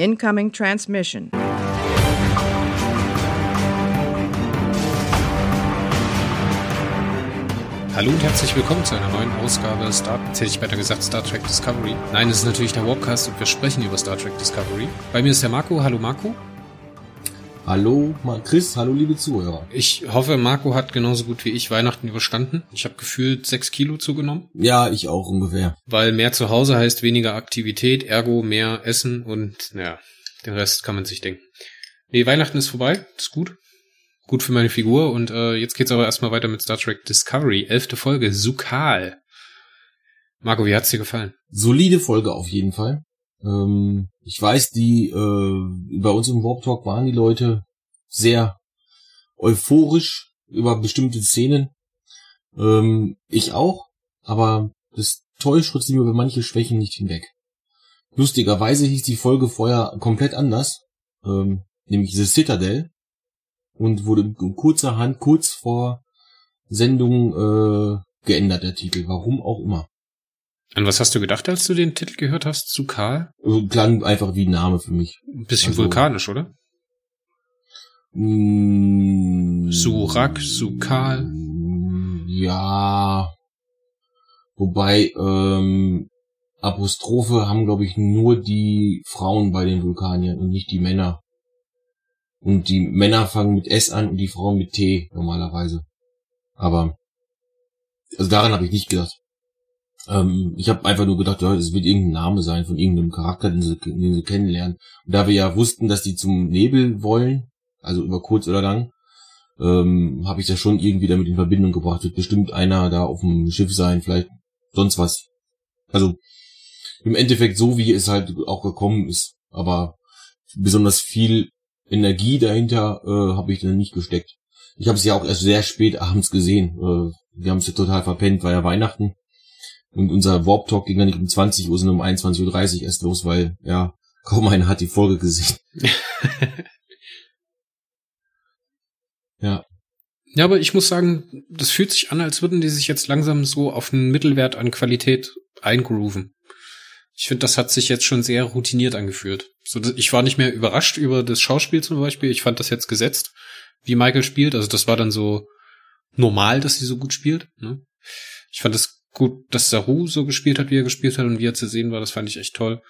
Incoming transmission. Hallo und herzlich willkommen zu einer neuen Ausgabe Star, hätte ich besser gesagt Star Trek Discovery. Nein, es ist natürlich der Warpcast und wir sprechen über Star Trek Discovery. Bei mir ist der Marco. Hallo Marco. Hallo Chris, hallo liebe Zuhörer. Ich hoffe, Marco hat genauso gut wie ich Weihnachten überstanden. Ich habe gefühlt sechs Kilo zugenommen. Ja, ich auch ungefähr. Weil mehr zu Hause heißt weniger Aktivität, ergo mehr Essen und naja, den Rest kann man sich denken. Nee, Weihnachten ist vorbei, ist gut. Gut für meine Figur und äh, jetzt geht's aber erstmal weiter mit Star Trek Discovery, elfte Folge, Sukal. Marco, wie hat's dir gefallen? Solide Folge auf jeden Fall. Ähm, ich weiß, die äh, bei uns im Warp Talk waren die Leute sehr euphorisch über bestimmte Szenen. Ähm, ich auch, aber das täuscht trotzdem über manche Schwächen nicht hinweg. Lustigerweise hieß die Folge vorher komplett anders, ähm, nämlich The Citadel und wurde in kurzer Hand kurz vor Sendung äh, geändert, der Titel. Warum auch immer. An was hast du gedacht, als du den Titel gehört hast? Zu Karl? Also, klang einfach wie ein Name für mich. Ein bisschen also, vulkanisch, oder? Mm, Surak, Sukal. Ja. Wobei, ähm, Apostrophe haben, glaube ich, nur die Frauen bei den Vulkaniern und nicht die Männer. Und die Männer fangen mit S an und die Frauen mit T normalerweise. Aber also daran habe ich nicht gedacht. Ähm, ich habe einfach nur gedacht, ja, es wird irgendein Name sein von irgendeinem Charakter, den sie, den sie kennenlernen. Und da wir ja wussten, dass die zum Nebel wollen, also über kurz oder lang, ähm, habe ich das schon irgendwie damit in Verbindung gebracht. Wird bestimmt einer da auf dem Schiff sein, vielleicht sonst was. Also im Endeffekt so, wie es halt auch gekommen ist. Aber besonders viel Energie dahinter äh, habe ich dann nicht gesteckt. Ich habe es ja auch erst sehr spät abends gesehen. Äh, wir haben es ja total verpennt, war ja Weihnachten. Und unser Warp Talk ging ja nicht um 20 Uhr, sondern um 21.30 Uhr erst los, weil, ja, kaum einer hat die Folge gesehen. ja. Ja, aber ich muss sagen, das fühlt sich an, als würden die sich jetzt langsam so auf einen Mittelwert an Qualität eingrooven. Ich finde, das hat sich jetzt schon sehr routiniert angefühlt. So, ich war nicht mehr überrascht über das Schauspiel zum Beispiel. Ich fand das jetzt gesetzt, wie Michael spielt. Also das war dann so normal, dass sie so gut spielt. Ne? Ich fand es gut, dass Saru so gespielt hat, wie er gespielt hat und wie er zu sehen war. Das fand ich echt toll.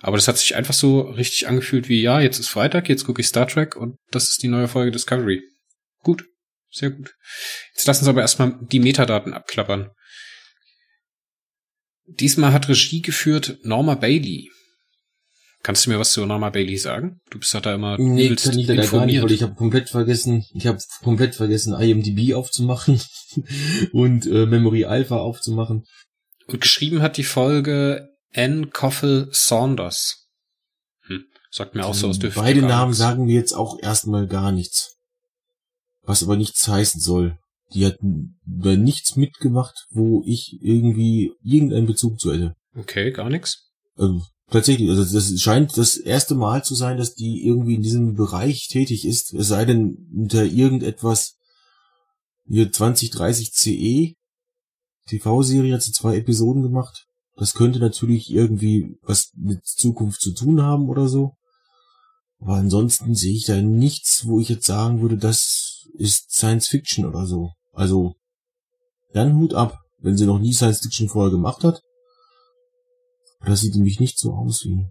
Aber das hat sich einfach so richtig angefühlt wie, ja, jetzt ist Freitag, jetzt gucke ich Star Trek und das ist die neue Folge Discovery. Gut, sehr gut. Jetzt lassen Sie aber erstmal die Metadaten abklappern. Diesmal hat Regie geführt Norma Bailey. Kannst du mir was zu Norma Bailey sagen? Du bist da immer nee, kann ich leider gar nicht, weil ich habe komplett vergessen, ich habe komplett vergessen IMDb aufzumachen und äh, Memory Alpha aufzumachen. Und geschrieben hat die Folge Anne Coffel Saunders. Hm, sagt mir auch so aus der Beide Namen sagen mir jetzt auch erstmal gar nichts. Was aber nichts heißen soll. Die hat bei nichts mitgemacht, wo ich irgendwie irgendeinen Bezug zu hätte. Okay, gar nichts. Also, tatsächlich, also das scheint das erste Mal zu sein, dass die irgendwie in diesem Bereich tätig ist. Es sei denn, unter irgendetwas hier 2030 CE TV-Serie hat sie zwei Episoden gemacht. Das könnte natürlich irgendwie was mit Zukunft zu tun haben oder so. Aber ansonsten sehe ich da nichts, wo ich jetzt sagen würde, das ist Science Fiction oder so. Also, dann Hut ab, wenn sie noch nie Science Fiction vorher gemacht hat. Das sieht nämlich nicht so aus wie.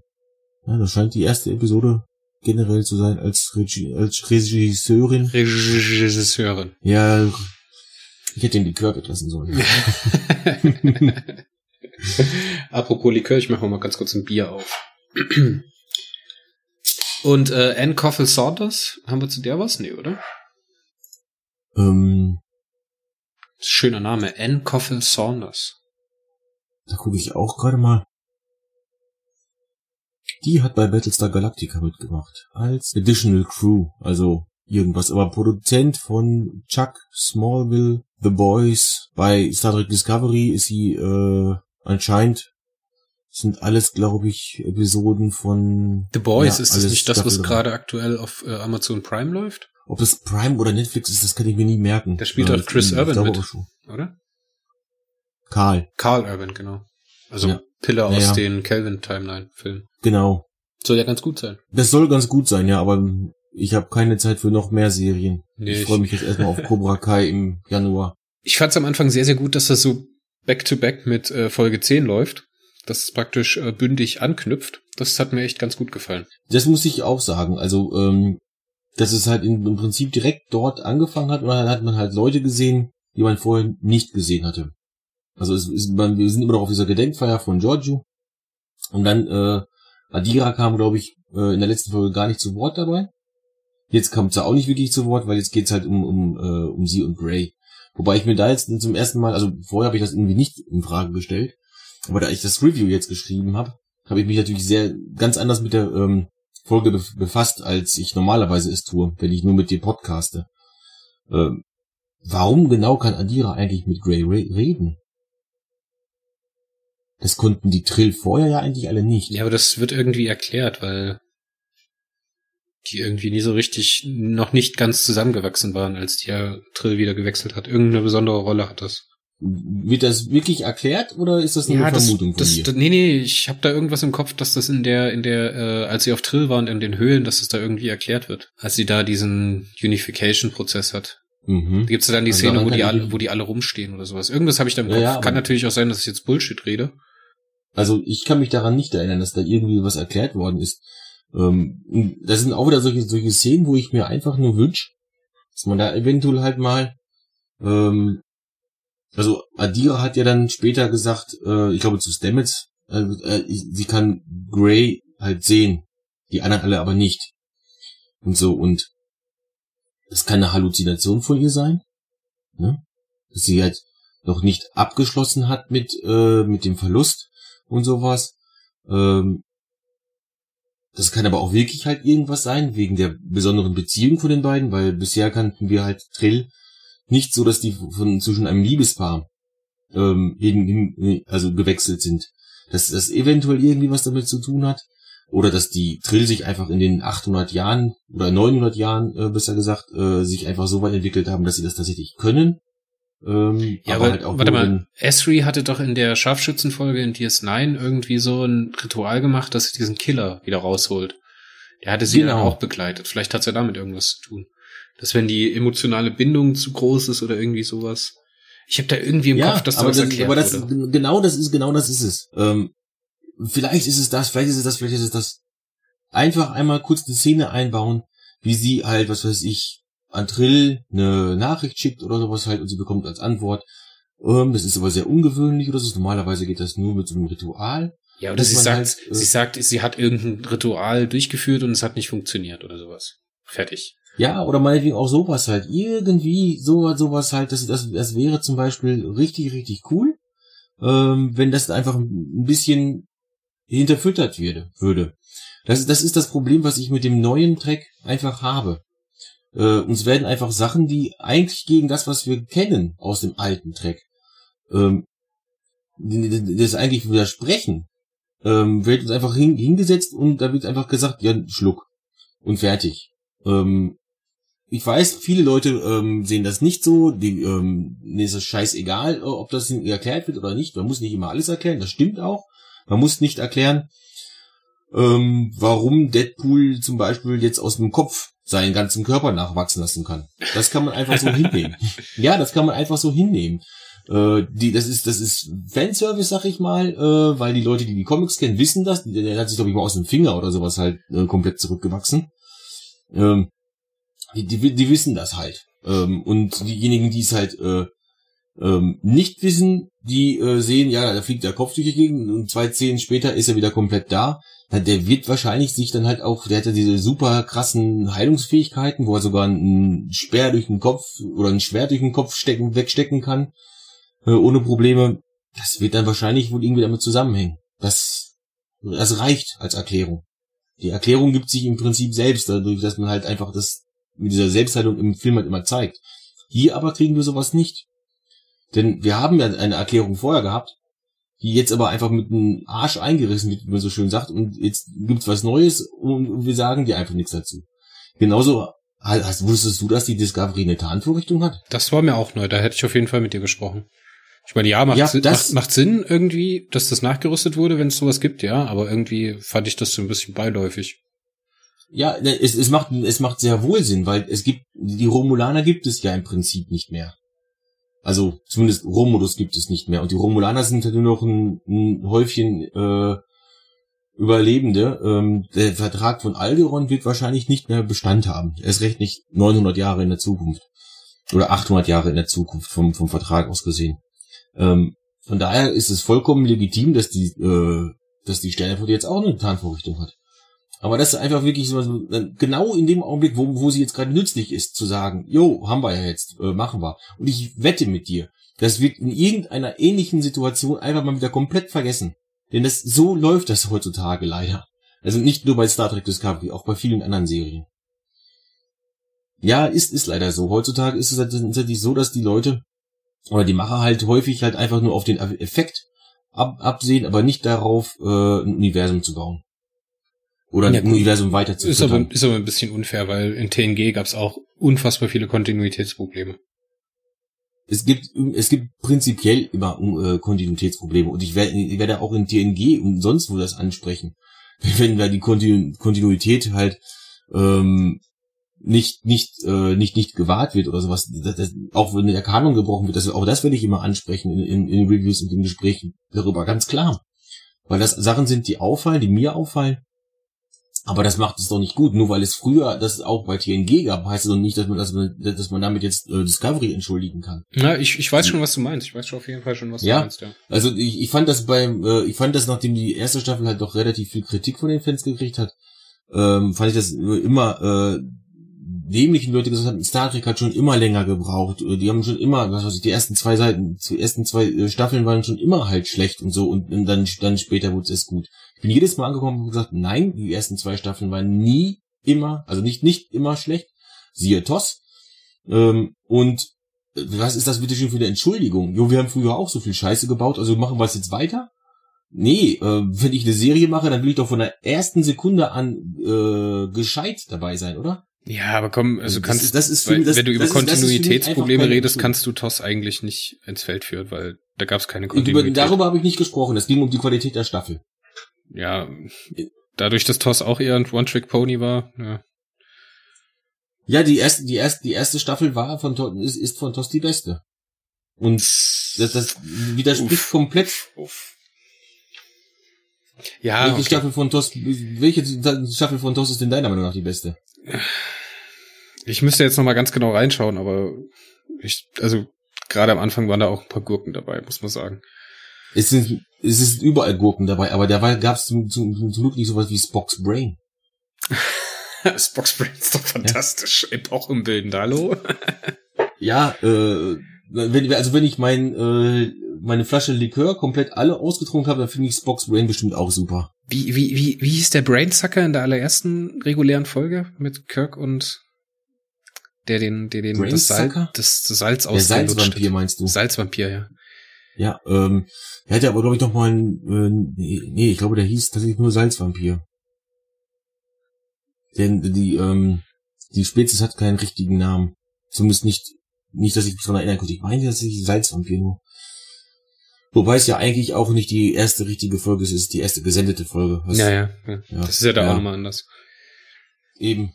Ja, das scheint die erste Episode generell zu sein als, Regi als Regisseurin. Regisseurin. Ja, ich hätte ihn Likör weglassen sollen. Apropos Likör, ich mache mal ganz kurz ein Bier auf. Und äh, Anne Coffel Saunders, haben wir zu der was? Nee, oder? Ähm, Schöner Name, Anne Coffin Saunders. Da gucke ich auch gerade mal. Die hat bei Battlestar Galactica mitgemacht. Als Additional Crew, also irgendwas. Aber Produzent von Chuck, Smallville, The Boys. Bei Star Trek Discovery ist sie äh, anscheinend sind alles, glaube ich, Episoden von The Boys. Ja, ist das nicht das, was gerade aktuell auf äh, Amazon Prime läuft? Ob das Prime oder Netflix ist, das kann ich mir nie merken. Da spielt doch Chris Urban mit, oder? Karl. Karl Urban, genau. Also ja. Pillar aus ja, den Kelvin Timeline Filmen. Genau. Soll ja ganz gut sein. Das soll ganz gut sein, ja, aber ich habe keine Zeit für noch mehr Serien. Nee, ich freue mich jetzt erstmal auf Cobra Kai im Januar. Ich fand es am Anfang sehr, sehr gut, dass das so back-to-back mit äh, Folge 10 läuft. Dass es praktisch äh, bündig anknüpft. Das hat mir echt ganz gut gefallen. Das muss ich auch sagen. Also, ähm, dass es halt in, im Prinzip direkt dort angefangen hat, und dann hat man halt Leute gesehen, die man vorher nicht gesehen hatte. Also es ist, man, wir sind immer noch auf dieser Gedenkfeier von Giorgio. Und dann, äh, Adira kam, glaube ich, äh, in der letzten Folge gar nicht zu Wort dabei. Jetzt kommt sie auch nicht wirklich zu Wort, weil jetzt geht's halt um, um, äh, um sie und Grey. Wobei ich mir da jetzt zum ersten Mal, also vorher habe ich das irgendwie nicht in Frage gestellt, aber da ich das Review jetzt geschrieben habe, habe ich mich natürlich sehr ganz anders mit der ähm, Folge bef- befasst, als ich normalerweise es tue, wenn ich nur mit dir podcaste. Ähm, warum genau kann Adira eigentlich mit Grey re reden? Das konnten die Trill vorher ja eigentlich alle nicht. Ja, aber das wird irgendwie erklärt, weil die irgendwie nie so richtig, noch nicht ganz zusammengewachsen waren, als der Trill wieder gewechselt hat. Irgendeine besondere Rolle hat das. Wird das wirklich erklärt oder ist das nur eine das, Vermutung von das, dir? das, nee, nee, ich habe da irgendwas im Kopf, dass das in der, in der, äh, als sie auf Trill waren, in den Höhlen, dass das da irgendwie erklärt wird. Als sie da diesen Unification-Prozess hat. mhm. Da gibt's ja dann die Also Szene, wo die alle, wo die alle rumstehen oder sowas. Irgendwas habe ich da im Ja, Kopf. ja, aber- Kann natürlich auch sein, dass ich jetzt Bullshit rede. Also ich kann mich daran nicht erinnern, dass da irgendwie was erklärt worden ist. Ähm, das sind auch wieder solche, solche Szenen, wo ich mir einfach nur wünsche, dass man da eventuell halt mal, ähm, also Adira hat ja dann später gesagt, äh, ich glaube zu Stamets, äh, äh, sie kann Grey halt sehen, die anderen alle aber nicht. Und so, und das kann eine Halluzination von ihr sein, ne? Dass sie halt noch nicht abgeschlossen hat mit, äh, mit dem Verlust und sowas. Ähm, das kann aber auch wirklich halt irgendwas sein, wegen der besonderen Beziehung von den beiden, weil bisher kannten wir halt Trill nicht so, dass die von zwischen einem Liebespaar ähm, hin, hin, also gewechselt sind. Dass das eventuell irgendwie was damit zu tun hat. Oder dass die Trill sich einfach in den 800 Jahren oder 900 Jahren, äh, besser gesagt, äh, sich einfach so weit entwickelt haben, dass sie das tatsächlich können. Ähm, Ja, aber, halt auch warte mal, Esri hatte doch in der Scharfschützenfolge in DS9 irgendwie so ein Ritual gemacht, dass sie diesen Killer wieder rausholt. Der hatte sie Genau. dann auch begleitet. Vielleicht hat's ja damit irgendwas zu tun. Dass wenn die emotionale Bindung zu groß ist oder irgendwie sowas. Ich habe da irgendwie im Kopf, dass da aber was das, erklärt aber das, wurde. genau das ist, genau das ist es. Ähm, vielleicht ist es das, vielleicht ist es das, vielleicht ist es das. Einfach einmal kurz eine Szene einbauen, wie sie halt, was weiß ich, an Trill eine Nachricht schickt oder sowas halt und sie bekommt als Antwort. Ähm, das ist aber sehr ungewöhnlich oder so. Normalerweise geht das nur mit so einem Ritual. Ja, oder sie sagt, halt, äh, sie sagt, sie hat irgendein Ritual durchgeführt und es hat nicht funktioniert oder sowas. Fertig. Ja, oder meinetwegen auch sowas halt. Irgendwie sowas, sowas halt, das, das, das wäre zum Beispiel richtig, richtig cool, ähm, wenn das einfach ein bisschen hinterfüttert würde. würde. Das, das ist das Problem, was ich mit dem neuen Track einfach habe. Äh, uns werden einfach Sachen, die eigentlich gegen das, was wir kennen aus dem alten Track, ähm, das eigentlich widersprechen, ähm, wird uns einfach hin, hingesetzt und da wird einfach gesagt, ja, Schluck und fertig. Ähm, ich weiß, viele Leute ähm, sehen das nicht so, die, ähm, denen ist es scheißegal, äh, ob das erklärt wird oder nicht. Man muss nicht immer alles erklären, das stimmt auch. Man muss nicht erklären, ähm, warum Deadpool zum Beispiel jetzt aus dem Kopf seinen ganzen Körper nachwachsen lassen kann. Das kann man einfach so hinnehmen. Ja, das kann man einfach so hinnehmen. Äh, die, das ist, das ist Fanservice, sag ich mal, äh, weil die Leute, die die Comics kennen, wissen das. Der, der hat sich, glaube ich, mal aus dem Finger oder sowas halt äh, komplett zurückgewachsen. Ähm, die, die, die wissen das halt. Ähm, und diejenigen, die es halt äh, ähm, nicht wissen, die äh, sehen, ja, da fliegt der Kopf durch die Gegend und zwei Szenen später ist er wieder komplett da. Der wird wahrscheinlich sich dann halt auch, der hat ja diese super krassen Heilungsfähigkeiten, wo er sogar einen Speer durch den Kopf oder ein Schwert durch den Kopf stecken, wegstecken kann, äh, ohne Probleme. Das wird dann wahrscheinlich wohl irgendwie damit zusammenhängen. Das, das reicht als Erklärung. Die Erklärung gibt sich im Prinzip selbst, dadurch, dass man halt einfach das mit dieser Selbstheilung im Film halt immer zeigt. Hier aber kriegen wir sowas nicht. Denn wir haben ja eine Erklärung vorher gehabt, die jetzt aber einfach mit dem Arsch eingerissen wird, wie man so schön sagt, und jetzt gibt's was Neues und wir sagen dir einfach nichts dazu. Genauso hast, wusstest du, dass die Discovery eine Tarnvorrichtung hat? Das war mir auch neu, da hätte ich auf jeden Fall mit dir gesprochen. Ich meine, ja, macht, Ja, Sinn, das- macht, macht Sinn irgendwie, dass das nachgerüstet wurde, wenn es sowas gibt, ja, aber irgendwie fand ich das so ein bisschen beiläufig. Ja, es, es macht es macht sehr wohl Sinn, weil es gibt die Romulaner gibt es ja im Prinzip nicht mehr. Also zumindest Romulus gibt es nicht mehr und die Romulaner sind halt nur noch ein, ein Häufchen äh, Überlebende. Ähm, der Vertrag von Algeron wird wahrscheinlich nicht mehr Bestand haben. Erst recht nicht 900 Jahre in der Zukunft oder 800 Jahre in der Zukunft vom vom Vertrag aus gesehen. Ähm, von daher ist es vollkommen legitim, dass die äh, dass die Sternenflotte jetzt auch eine Tarnvorrichtung hat. Aber das ist einfach wirklich so, genau in dem Augenblick, wo, wo sie jetzt gerade nützlich ist, zu sagen, jo, haben wir ja jetzt, äh, machen wir. Und ich wette mit dir, das wird in irgendeiner ähnlichen Situation einfach mal wieder komplett vergessen. Denn das, so läuft das heutzutage leider. Also nicht nur bei Star Trek Discovery, auch bei vielen anderen Serien. Ja, ist, ist leider so. Heutzutage ist es halt tatsächlich so, dass die Leute oder die Macher halt häufig halt einfach nur auf den Effekt ab, absehen, aber nicht darauf, äh, ein Universum zu bauen. Oder Ja, gut. Universum weiter zu Ist aber, ist aber ein bisschen unfair, weil in TNG gab es auch unfassbar viele Kontinuitätsprobleme. Es gibt, es gibt prinzipiell immer äh, Kontinuitätsprobleme und ich werde, ich werde auch in TNG und sonst wo das ansprechen. Wenn da die Kontinu Kontinuität halt ähm, nicht nicht äh, nicht nicht gewahrt wird oder sowas, das, das, auch wenn der Kanon gebrochen wird, das, auch das werde ich immer ansprechen in, in, in Reviews und in Gesprächen darüber, ganz klar. Weil das Sachen sind, die auffallen, die mir auffallen. Aber das macht es doch nicht gut. Nur weil es früher das auch bei TNG gab, heißt es doch nicht, dass man, dass man, dass man damit jetzt äh, Discovery entschuldigen kann. Ja, ich, ich weiß schon, was du meinst. Ich weiß schon auf jeden Fall schon, was Ja. du meinst, ja. Also ich, ich fand das beim, äh, ich fand das, nachdem die erste Staffel halt doch relativ viel Kritik von den Fans gekriegt hat, ähm, fand ich das immer äh, dämlichen Leute gesagt haben, Star Trek hat schon immer länger gebraucht. Äh, Die haben schon immer, was weiß ich, die ersten zwei Seiten, die ersten zwei äh, Staffeln waren schon immer halt schlecht und so und, dann, dann später wurde es erst gut. Ich bin jedes Mal angekommen und gesagt, nein, die ersten zwei Staffeln waren nie immer, also nicht nicht immer schlecht. Siehe TOS. Ähm, und äh, was ist das bitte schon für eine Entschuldigung? Jo, wir haben früher auch so viel Scheiße gebaut, also machen wir es jetzt weiter? Nee, äh, wenn ich eine Serie mache, dann will ich doch von der ersten Sekunde an äh, gescheit dabei sein, oder? Ja, aber komm, also Das kannst, ist- das ist für weil, das- wenn du über das das Kontinuitätsprobleme redest, kannst du TOS eigentlich nicht ins Feld führen, weil da gab es keine Über, Kontinuität. darüber habe ich nicht gesprochen. Es ging um die Qualität der Staffel. ja, dadurch, dass TOS auch eher ein One-Trick-Pony war, ja. Ja, die erste, die erste, die erste Staffel war von ist, ist von TOS die beste. Und das, das widerspricht Uff. komplett. Ja, welche okay. Staffel von TOS, welche Staffel von TOS ist denn deiner Meinung nach die beste? Ich müsste jetzt noch mal ganz genau reinschauen, aber ich, also gerade am Anfang waren da auch ein paar Gurken dabei, muss man sagen. Es sind, es ist überall Gurken dabei, aber dabei gab es zum, zum, zum Glück nicht sowas wie Spock's Brain. Spock's Brain ist doch fantastisch. Im Wilden, hallo? Ja, äh, wenn, also wenn ich mein, äh, meine Flasche Likör komplett alle ausgetrunken habe, dann finde ich Spock's Brain bestimmt auch super. Wie, wie, wie, wie hieß der Brainsucker in der allerersten regulären Folge mit Kirk und der den, der den das, Salz, das, das Salz Der ausgelutscht Salzvampir meinst du? Salzvampir, ja. Ja, ähm, er hatte aber, glaube ich, noch mal einen, äh, nee, nee, ich glaube, der hieß tatsächlich nur Salzvampir. Denn die, ähm, die Spezies hat keinen richtigen Namen. Zumindest nicht, nicht, dass ich mich daran erinnern konnte. Ich meine tatsächlich Salzvampir nur. Wobei es ja eigentlich auch nicht die erste richtige Folge ist, es ist die erste gesendete Folge. Was Ja, ja, ja. Ja. Das ist ja da Ja. auch nochmal anders. Eben.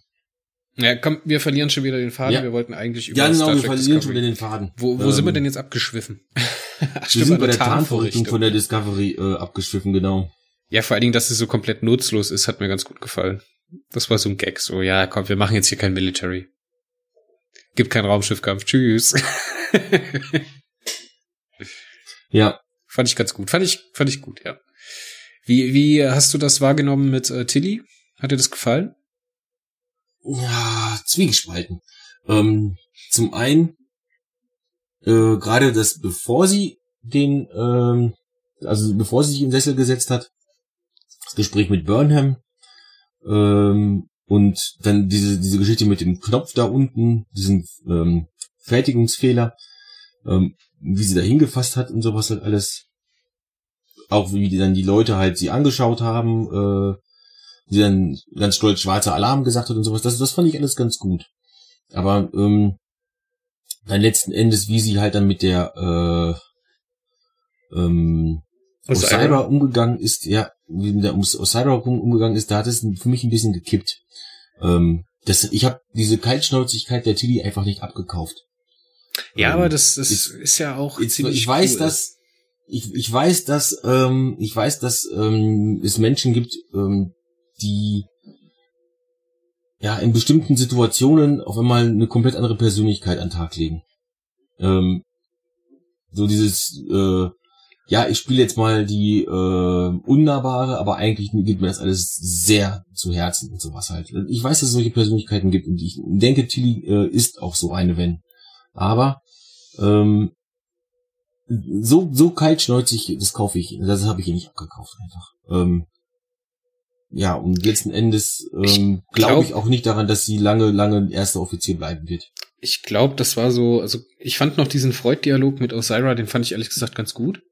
Ja, komm, wir verlieren schon wieder den Faden. Ja. Wir wollten eigentlich über Ja, genau, Star wir Trek verlieren schon Discovery. wieder den Faden. Wo, wo Ähm, sind wir denn jetzt abgeschwiffen? Ach, Wir stimmt, sind an bei der Tarnvorrichtung von der Discovery äh, abgeschwiffen, genau. Ja, vor allen Dingen, dass sie so komplett nutzlos ist, hat mir ganz gut gefallen. Das war so ein Gag, so, ja, komm, wir machen jetzt hier kein Military. Gibt keinen Raumschiffkampf, tschüss. Ja, fand ich ganz gut, fand ich, fand ich gut, ja. Wie, wie hast du das wahrgenommen mit äh, Tilly? Hat dir das gefallen? ja, zwiegespalten. Ähm, zum einen, äh, gerade das, bevor sie den, ähm, also bevor sie sich den Sessel gesetzt hat, das Gespräch mit Burnham, ähm, und dann diese, diese Geschichte mit dem Knopf da unten, diesen ähm, Fertigungsfehler, ähm, wie sie da hingefasst hat und sowas halt alles. Auch wie die dann die Leute halt sie angeschaut haben, äh, die dann ganz stolz schwarzer Alarm gesagt hat und sowas. Das, das fand ich alles ganz gut. Aber ähm, dann letzten Endes, wie sie halt dann mit der äh, ähm, Osira. Umgegangen ist, ja, wie der Osira umgegangen ist, da hat es für mich ein bisschen gekippt. Ähm, das, ich habe diese Kaltschnäuzigkeit der Tilly einfach nicht abgekauft. Ja, ähm, aber das, das ist, ist ja auch jetzt, ziemlich Ich weiß, cool. dass ich, ich weiß, dass ähm, ich weiß, dass ähm, es Menschen gibt, ähm, die ja in bestimmten Situationen auf einmal eine komplett andere Persönlichkeit an den Tag legen. Ähm, so dieses äh, ja, ich spiele jetzt mal die äh, unnahbare, aber eigentlich geht mir das alles sehr zu Herzen und sowas halt. Ich weiß, dass es solche Persönlichkeiten gibt und ich denke, Tilly äh, ist auch so eine, wenn. Aber ähm, so so kaltschnäuzig, das kaufe ich, das habe ich hier nicht abgekauft einfach. Ähm, ja, und letzten Endes ähm, glaube glaub ich auch nicht daran, dass sie lange, lange erster Offizier bleiben wird. Ich glaube, das war so, also ich fand noch diesen Freud-Dialog mit Osira, den fand ich ehrlich gesagt ganz gut.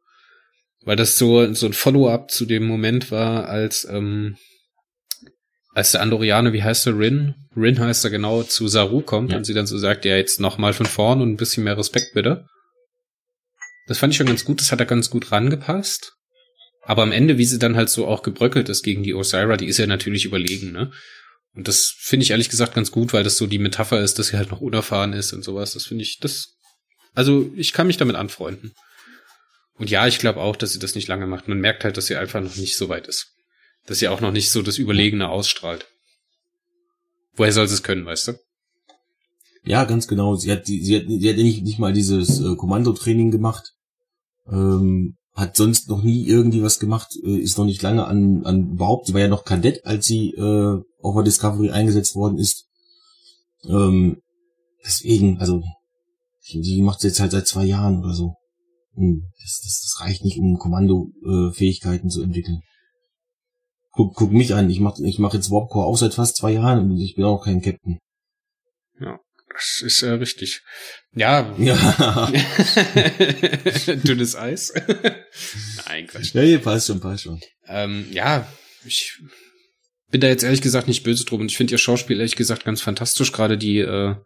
Weil das so, so ein Follow-up zu dem Moment war, als, ähm, als der Andorianer, wie heißt er, Rin? Rin heißt er genau, zu Saru kommt ja. und sie dann so sagt, ja, jetzt nochmal von vorn und ein bisschen mehr Respekt bitte. Das fand ich schon ganz gut, das hat er ganz gut rangepasst. Aber am Ende, wie sie dann halt so auch gebröckelt ist gegen die Osira, die ist ja natürlich überlegen, ne? Und das finde ich ehrlich gesagt ganz gut, weil das so die Metapher ist, dass sie halt noch unerfahren ist und sowas. Das finde ich, das, also ich kann mich damit anfreunden. Und ja, ich glaube auch, dass sie das nicht lange macht. Man merkt halt, dass sie einfach noch nicht so weit ist. Dass sie auch noch nicht so das Überlegene ausstrahlt. Woher soll sie es können, weißt du? Ja, ganz genau. Sie hat, sie hat, sie hat nicht, nicht mal dieses äh, Kommandotraining gemacht. Ähm, hat sonst noch nie irgendwie was gemacht, äh, ist noch nicht lange an, an überhaupt, sie war ja noch Kadett, als sie äh, auf der Discovery eingesetzt worden ist. Ähm, deswegen, also, die, macht sie jetzt halt seit zwei Jahren oder so. Hm, das, das, das reicht nicht, um Kommandofähigkeiten zu entwickeln. Guck, guck mich an, ich mach, ich mach jetzt Warpcore auch seit fast zwei Jahren und ich bin auch kein Captain. Ja, das ist äh, richtig. Ja. Ja. Dünnes Eis. Nein, Quatsch. Ja, hier passt schon, passt schon. Ähm, ja, ich bin da jetzt ehrlich gesagt nicht böse drum und ich finde ihr Schauspiel ehrlich gesagt ganz fantastisch. Gerade die äh,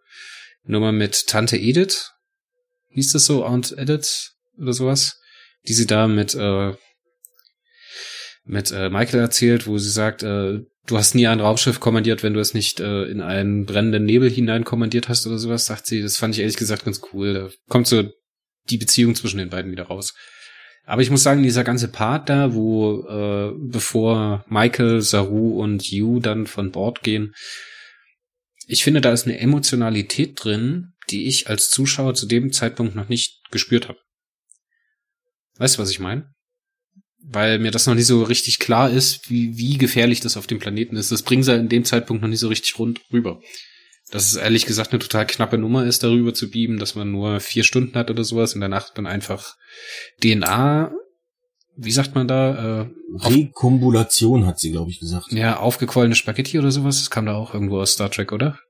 Nummer mit Tante Edith. Hieß das so? Aunt Edith? oder sowas, die sie da mit, äh, mit äh, Michael erzählt, wo sie sagt, äh, du hast nie ein Raumschiff kommandiert, wenn du es nicht äh, in einen brennenden Nebel hinein kommandiert hast oder sowas, sagt sie. Das fand ich ehrlich gesagt ganz cool. Da kommt so die Beziehung zwischen den beiden wieder raus. Aber ich muss sagen, dieser ganze Part da, wo äh, bevor Michael, Saru und Yu dann von Bord gehen, ich finde, da ist eine Emotionalität drin, die ich als Zuschauer zu dem Zeitpunkt noch nicht gespürt habe. Weißt du, was ich meine? Weil mir das noch nicht so richtig klar ist, wie, wie gefährlich das auf dem Planeten ist. Das bringen sie in dem Zeitpunkt noch nicht so richtig rund rüber. Dass es ehrlich gesagt eine total knappe Nummer ist, darüber zu beamen, dass man nur vier Stunden hat oder sowas und danach dann einfach DNA, wie sagt man da? Äh, Rekombulation hat sie, glaube ich, gesagt. Ja, aufgequollene Spaghetti oder sowas. Das kam da auch irgendwo aus Star Trek, oder?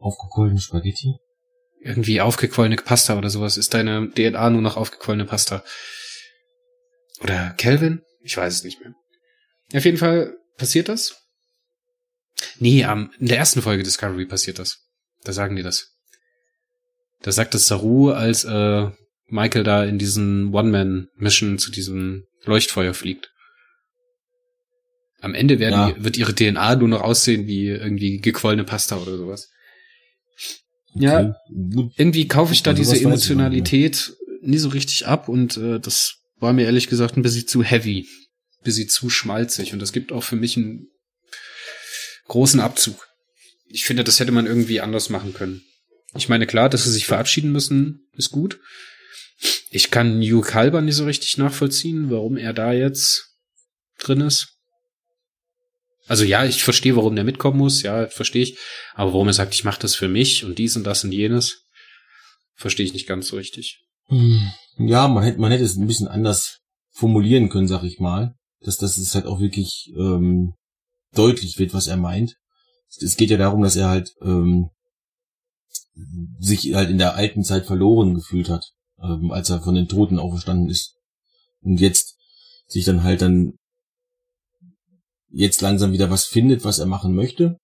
Aufgequollene Spaghetti? irgendwie aufgequollene Pasta oder sowas. Ist deine DNA nur noch aufgequollene Pasta? Oder Kelvin? Ich weiß es nicht mehr. Auf jeden Fall passiert das. Nee, um, in der ersten Folge Discovery passiert das. Da sagen die das. Da sagt das Saru, als äh, Michael da in diesen One-Man-Mission zu diesem Leuchtfeuer fliegt. Am Ende werden ja. wird ihre DNA nur noch aussehen wie irgendwie gequollene Pasta oder sowas. Ja, irgendwie kaufe ich da also diese Emotionalität nie so richtig ab und äh, das war mir ehrlich gesagt ein bisschen zu heavy, ein bisschen zu schmalzig und das gibt auch für mich einen großen Abzug. Ich finde, das hätte man irgendwie anders machen können. Ich meine, klar, dass sie sich verabschieden müssen, ist gut. Ich kann Hugh Kalber nicht so richtig nachvollziehen, warum er da jetzt drin ist. Also ja, ich verstehe, warum der mitkommen muss, ja, verstehe ich. Aber warum er sagt, ich mache das für mich und dies und das und jenes, verstehe ich nicht ganz so richtig. Hm. Ja, man hätte, man hätte es ein bisschen anders formulieren können, sag ich mal. Dass das ist halt auch wirklich ähm, deutlich wird, was er meint. Es geht ja darum, dass er halt ähm, sich halt in der alten Zeit verloren gefühlt hat, ähm, als er von den Toten auferstanden ist. Und jetzt sich dann halt dann jetzt langsam wieder was findet, was er machen möchte.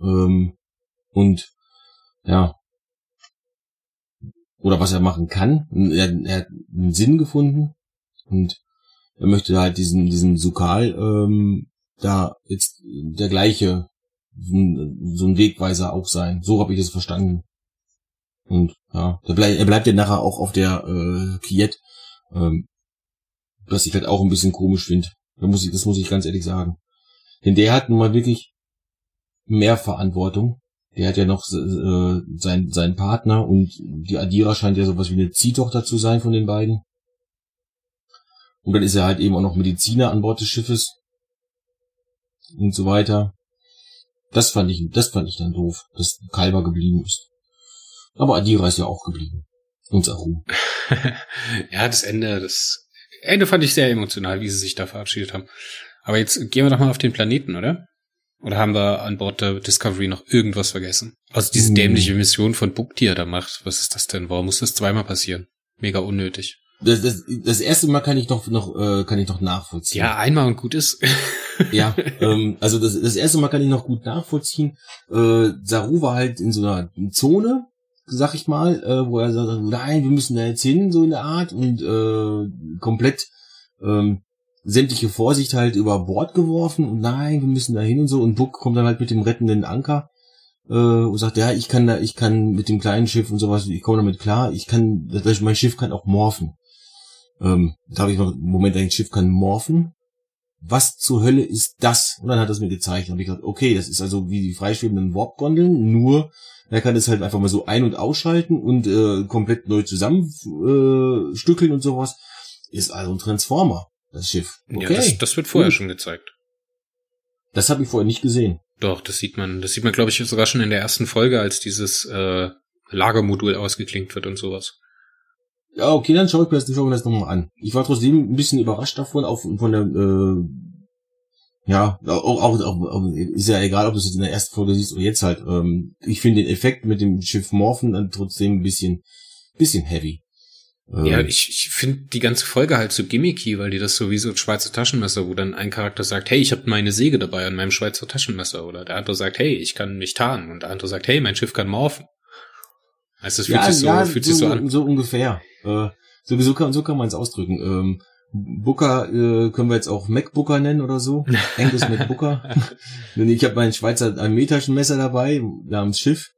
Ähm, und ja, oder was er machen kann. Er, er hat einen Sinn gefunden und er möchte halt diesen, diesen Sukal ähm, da jetzt der gleiche, so ein Wegweiser auch sein. So habe ich es verstanden. Und ja, der bleib, er bleibt ja nachher auch auf der äh, Kiet, ähm, was ich halt auch ein bisschen komisch finde. Da muss ich, das muss ich ganz ehrlich sagen. Denn der hat nun mal wirklich mehr Verantwortung. Der hat ja noch äh, sein, seinen Partner und die Adira scheint ja sowas wie eine Ziehtochter zu sein von den beiden. Und dann ist er halt eben auch noch Mediziner an Bord des Schiffes und so weiter. Das fand ich, das fand ich dann doof, dass Kalber geblieben ist. Aber Adira ist ja auch geblieben. Und Saru. ja, das Ende, das Ende fand ich sehr emotional, wie sie sich da verabschiedet haben. Aber jetzt gehen wir doch mal auf den Planeten, oder? Oder haben wir an Bord der Discovery noch irgendwas vergessen? Also diese dämliche Mission von Book, die er da macht. Was ist das denn? Warum muss das zweimal passieren? Mega unnötig. Das, das, das erste Mal kann ich noch noch äh, kann ich noch nachvollziehen. Ja, einmal und gut ist. ja, ähm, also das, das erste Mal kann ich noch gut nachvollziehen. Äh, Saru war halt in so einer Zone, sag ich mal, äh, wo er sagt, nein, wir müssen da jetzt hin, so in der Art und äh, komplett ähm, sämtliche Vorsicht halt über Bord geworfen und nein, wir müssen da hin und so und Buck kommt dann halt mit dem rettenden Anker äh, und sagt, ja, ich kann da, ich kann mit dem kleinen Schiff und sowas, ich komme damit klar, ich kann, mein Schiff kann auch morphen. Ähm, da habe ich noch, Moment, ein Schiff kann morphen. Was zur Hölle ist das? Und dann hat er es mir gezeigt. Und ich gedacht, okay, das ist also wie die freischwebenden Warp-Gondeln, nur er kann es halt einfach mal so ein- und ausschalten und äh, komplett neu zusammenstückeln äh, und sowas. Ist also ein Transformer das Schiff. Okay. Ja, das, das wird vorher Gut. schon gezeigt. Das habe ich vorher nicht gesehen. Doch, das sieht man, das sieht man, glaube ich, sogar schon in der ersten Folge, als dieses äh, Lagermodul ausgeklinkt wird und sowas. Ja, okay, dann schaue ich mir das, schau mir das nochmal an. Ich war trotzdem ein bisschen überrascht davon, auch von der, äh, ja, auch, auch, auch, ist ja egal, ob du es jetzt in der ersten Folge siehst oder jetzt halt. Ähm, ich finde den Effekt mit dem Schiff Morphen dann trotzdem ein bisschen, bisschen heavy. Ja, ähm. ich, ich finde die ganze Folge halt so gimmicky, weil die das so wie so ein Schweizer Taschenmesser, wo dann ein Charakter sagt, hey, ich habe meine Säge dabei an meinem Schweizer Taschenmesser. Oder der andere sagt, hey, ich kann mich tarnen. Und der andere sagt, hey, mein Schiff kann morphen. Also es fühlt ja, sich so, ja, fühlt so, sich so an. So ungefähr. Äh, sowieso kann, so kann man es ausdrücken. Ähm, Booker äh, können wir jetzt auch MacBooker nennen oder so. Angus MacBooker. ich habe mein Schweizer Armeetaschenmesser dabei, namens Schiff.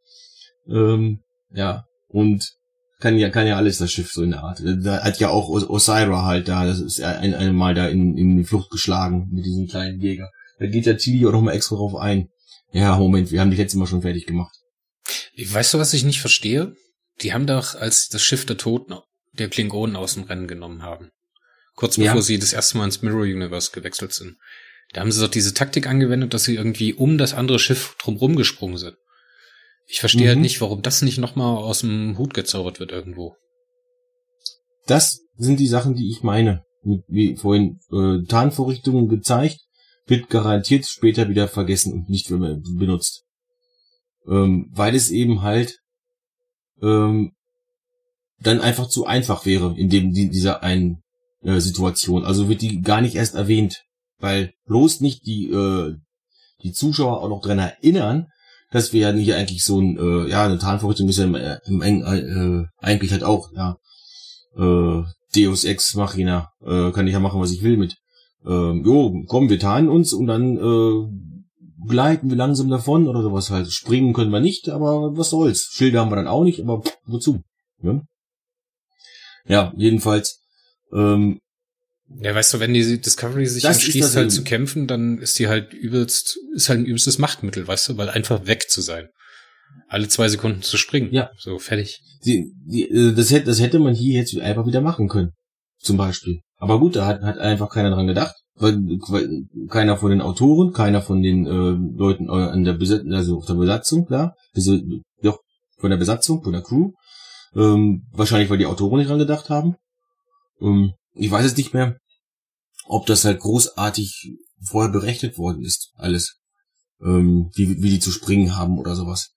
Ähm, ja, und kann ja, kann ja alles das Schiff so in der Art. Da hat ja auch Osira halt da, das ist ein, einmal da in, in die Flucht geschlagen mit diesem kleinen Jäger. Da geht der Chili auch nochmal extra drauf ein. Ja, Moment, wir haben die letzte Mal schon fertig gemacht. Weißt du, was ich nicht verstehe? Die haben doch, als das Schiff der Toten der Klingonen aus dem Rennen genommen haben, kurz bevor ja. sie das erste Mal ins Mirror Universe gewechselt sind, da haben sie doch diese Taktik angewendet, dass sie irgendwie um das andere Schiff drumherum gesprungen sind. Ich verstehe halt mhm. halt nicht, warum das nicht nochmal aus dem Hut gezaubert wird irgendwo. Das sind die Sachen, die ich meine. Wie vorhin äh, Tarnvorrichtungen gezeigt, wird garantiert später wieder vergessen und nicht mehr benutzt. Ähm, weil es eben halt ähm, dann einfach zu einfach wäre in dem die, dieser einen äh, Situation. Also wird die gar nicht erst erwähnt, weil bloß nicht die äh, die Zuschauer auch noch dran erinnern, dass wir ja nicht eigentlich so ein, äh, ja, eine Tarnvorrichtung ist ja im, im, äh, eigentlich halt auch, ja, äh, Deus Ex Machina, äh, kann ich ja machen, was ich will mit. Ähm, jo, komm, wir tarnen uns und dann äh, gleiten wir langsam davon oder sowas halt. Springen können wir nicht, aber was soll's. Schilder haben wir dann auch nicht, aber wozu? Ja, ja jedenfalls ähm, ja, weißt du, wenn die Discovery sich das entschließt halt zu kämpfen, dann ist die halt übelst, ist halt ein übelstes Machtmittel, weißt du, weil einfach weg zu sein. Alle zwei Sekunden zu springen. Ja. So, fertig. Die, die, äh, das, hätte, das hätte man hier jetzt einfach wieder machen können. Zum Beispiel. Aber gut, da hat, hat einfach keiner dran gedacht. Weil, weil keiner von den Autoren, keiner von den äh, Leuten an der Besatzung, also auf der Besatzung, klar, doch, von der Besatzung, von der Crew. Ähm, wahrscheinlich, weil die Autoren nicht dran gedacht haben. Ähm, ich weiß es nicht mehr, ob das halt großartig vorher berechnet worden ist, alles. Ähm, wie, wie die zu springen haben oder sowas.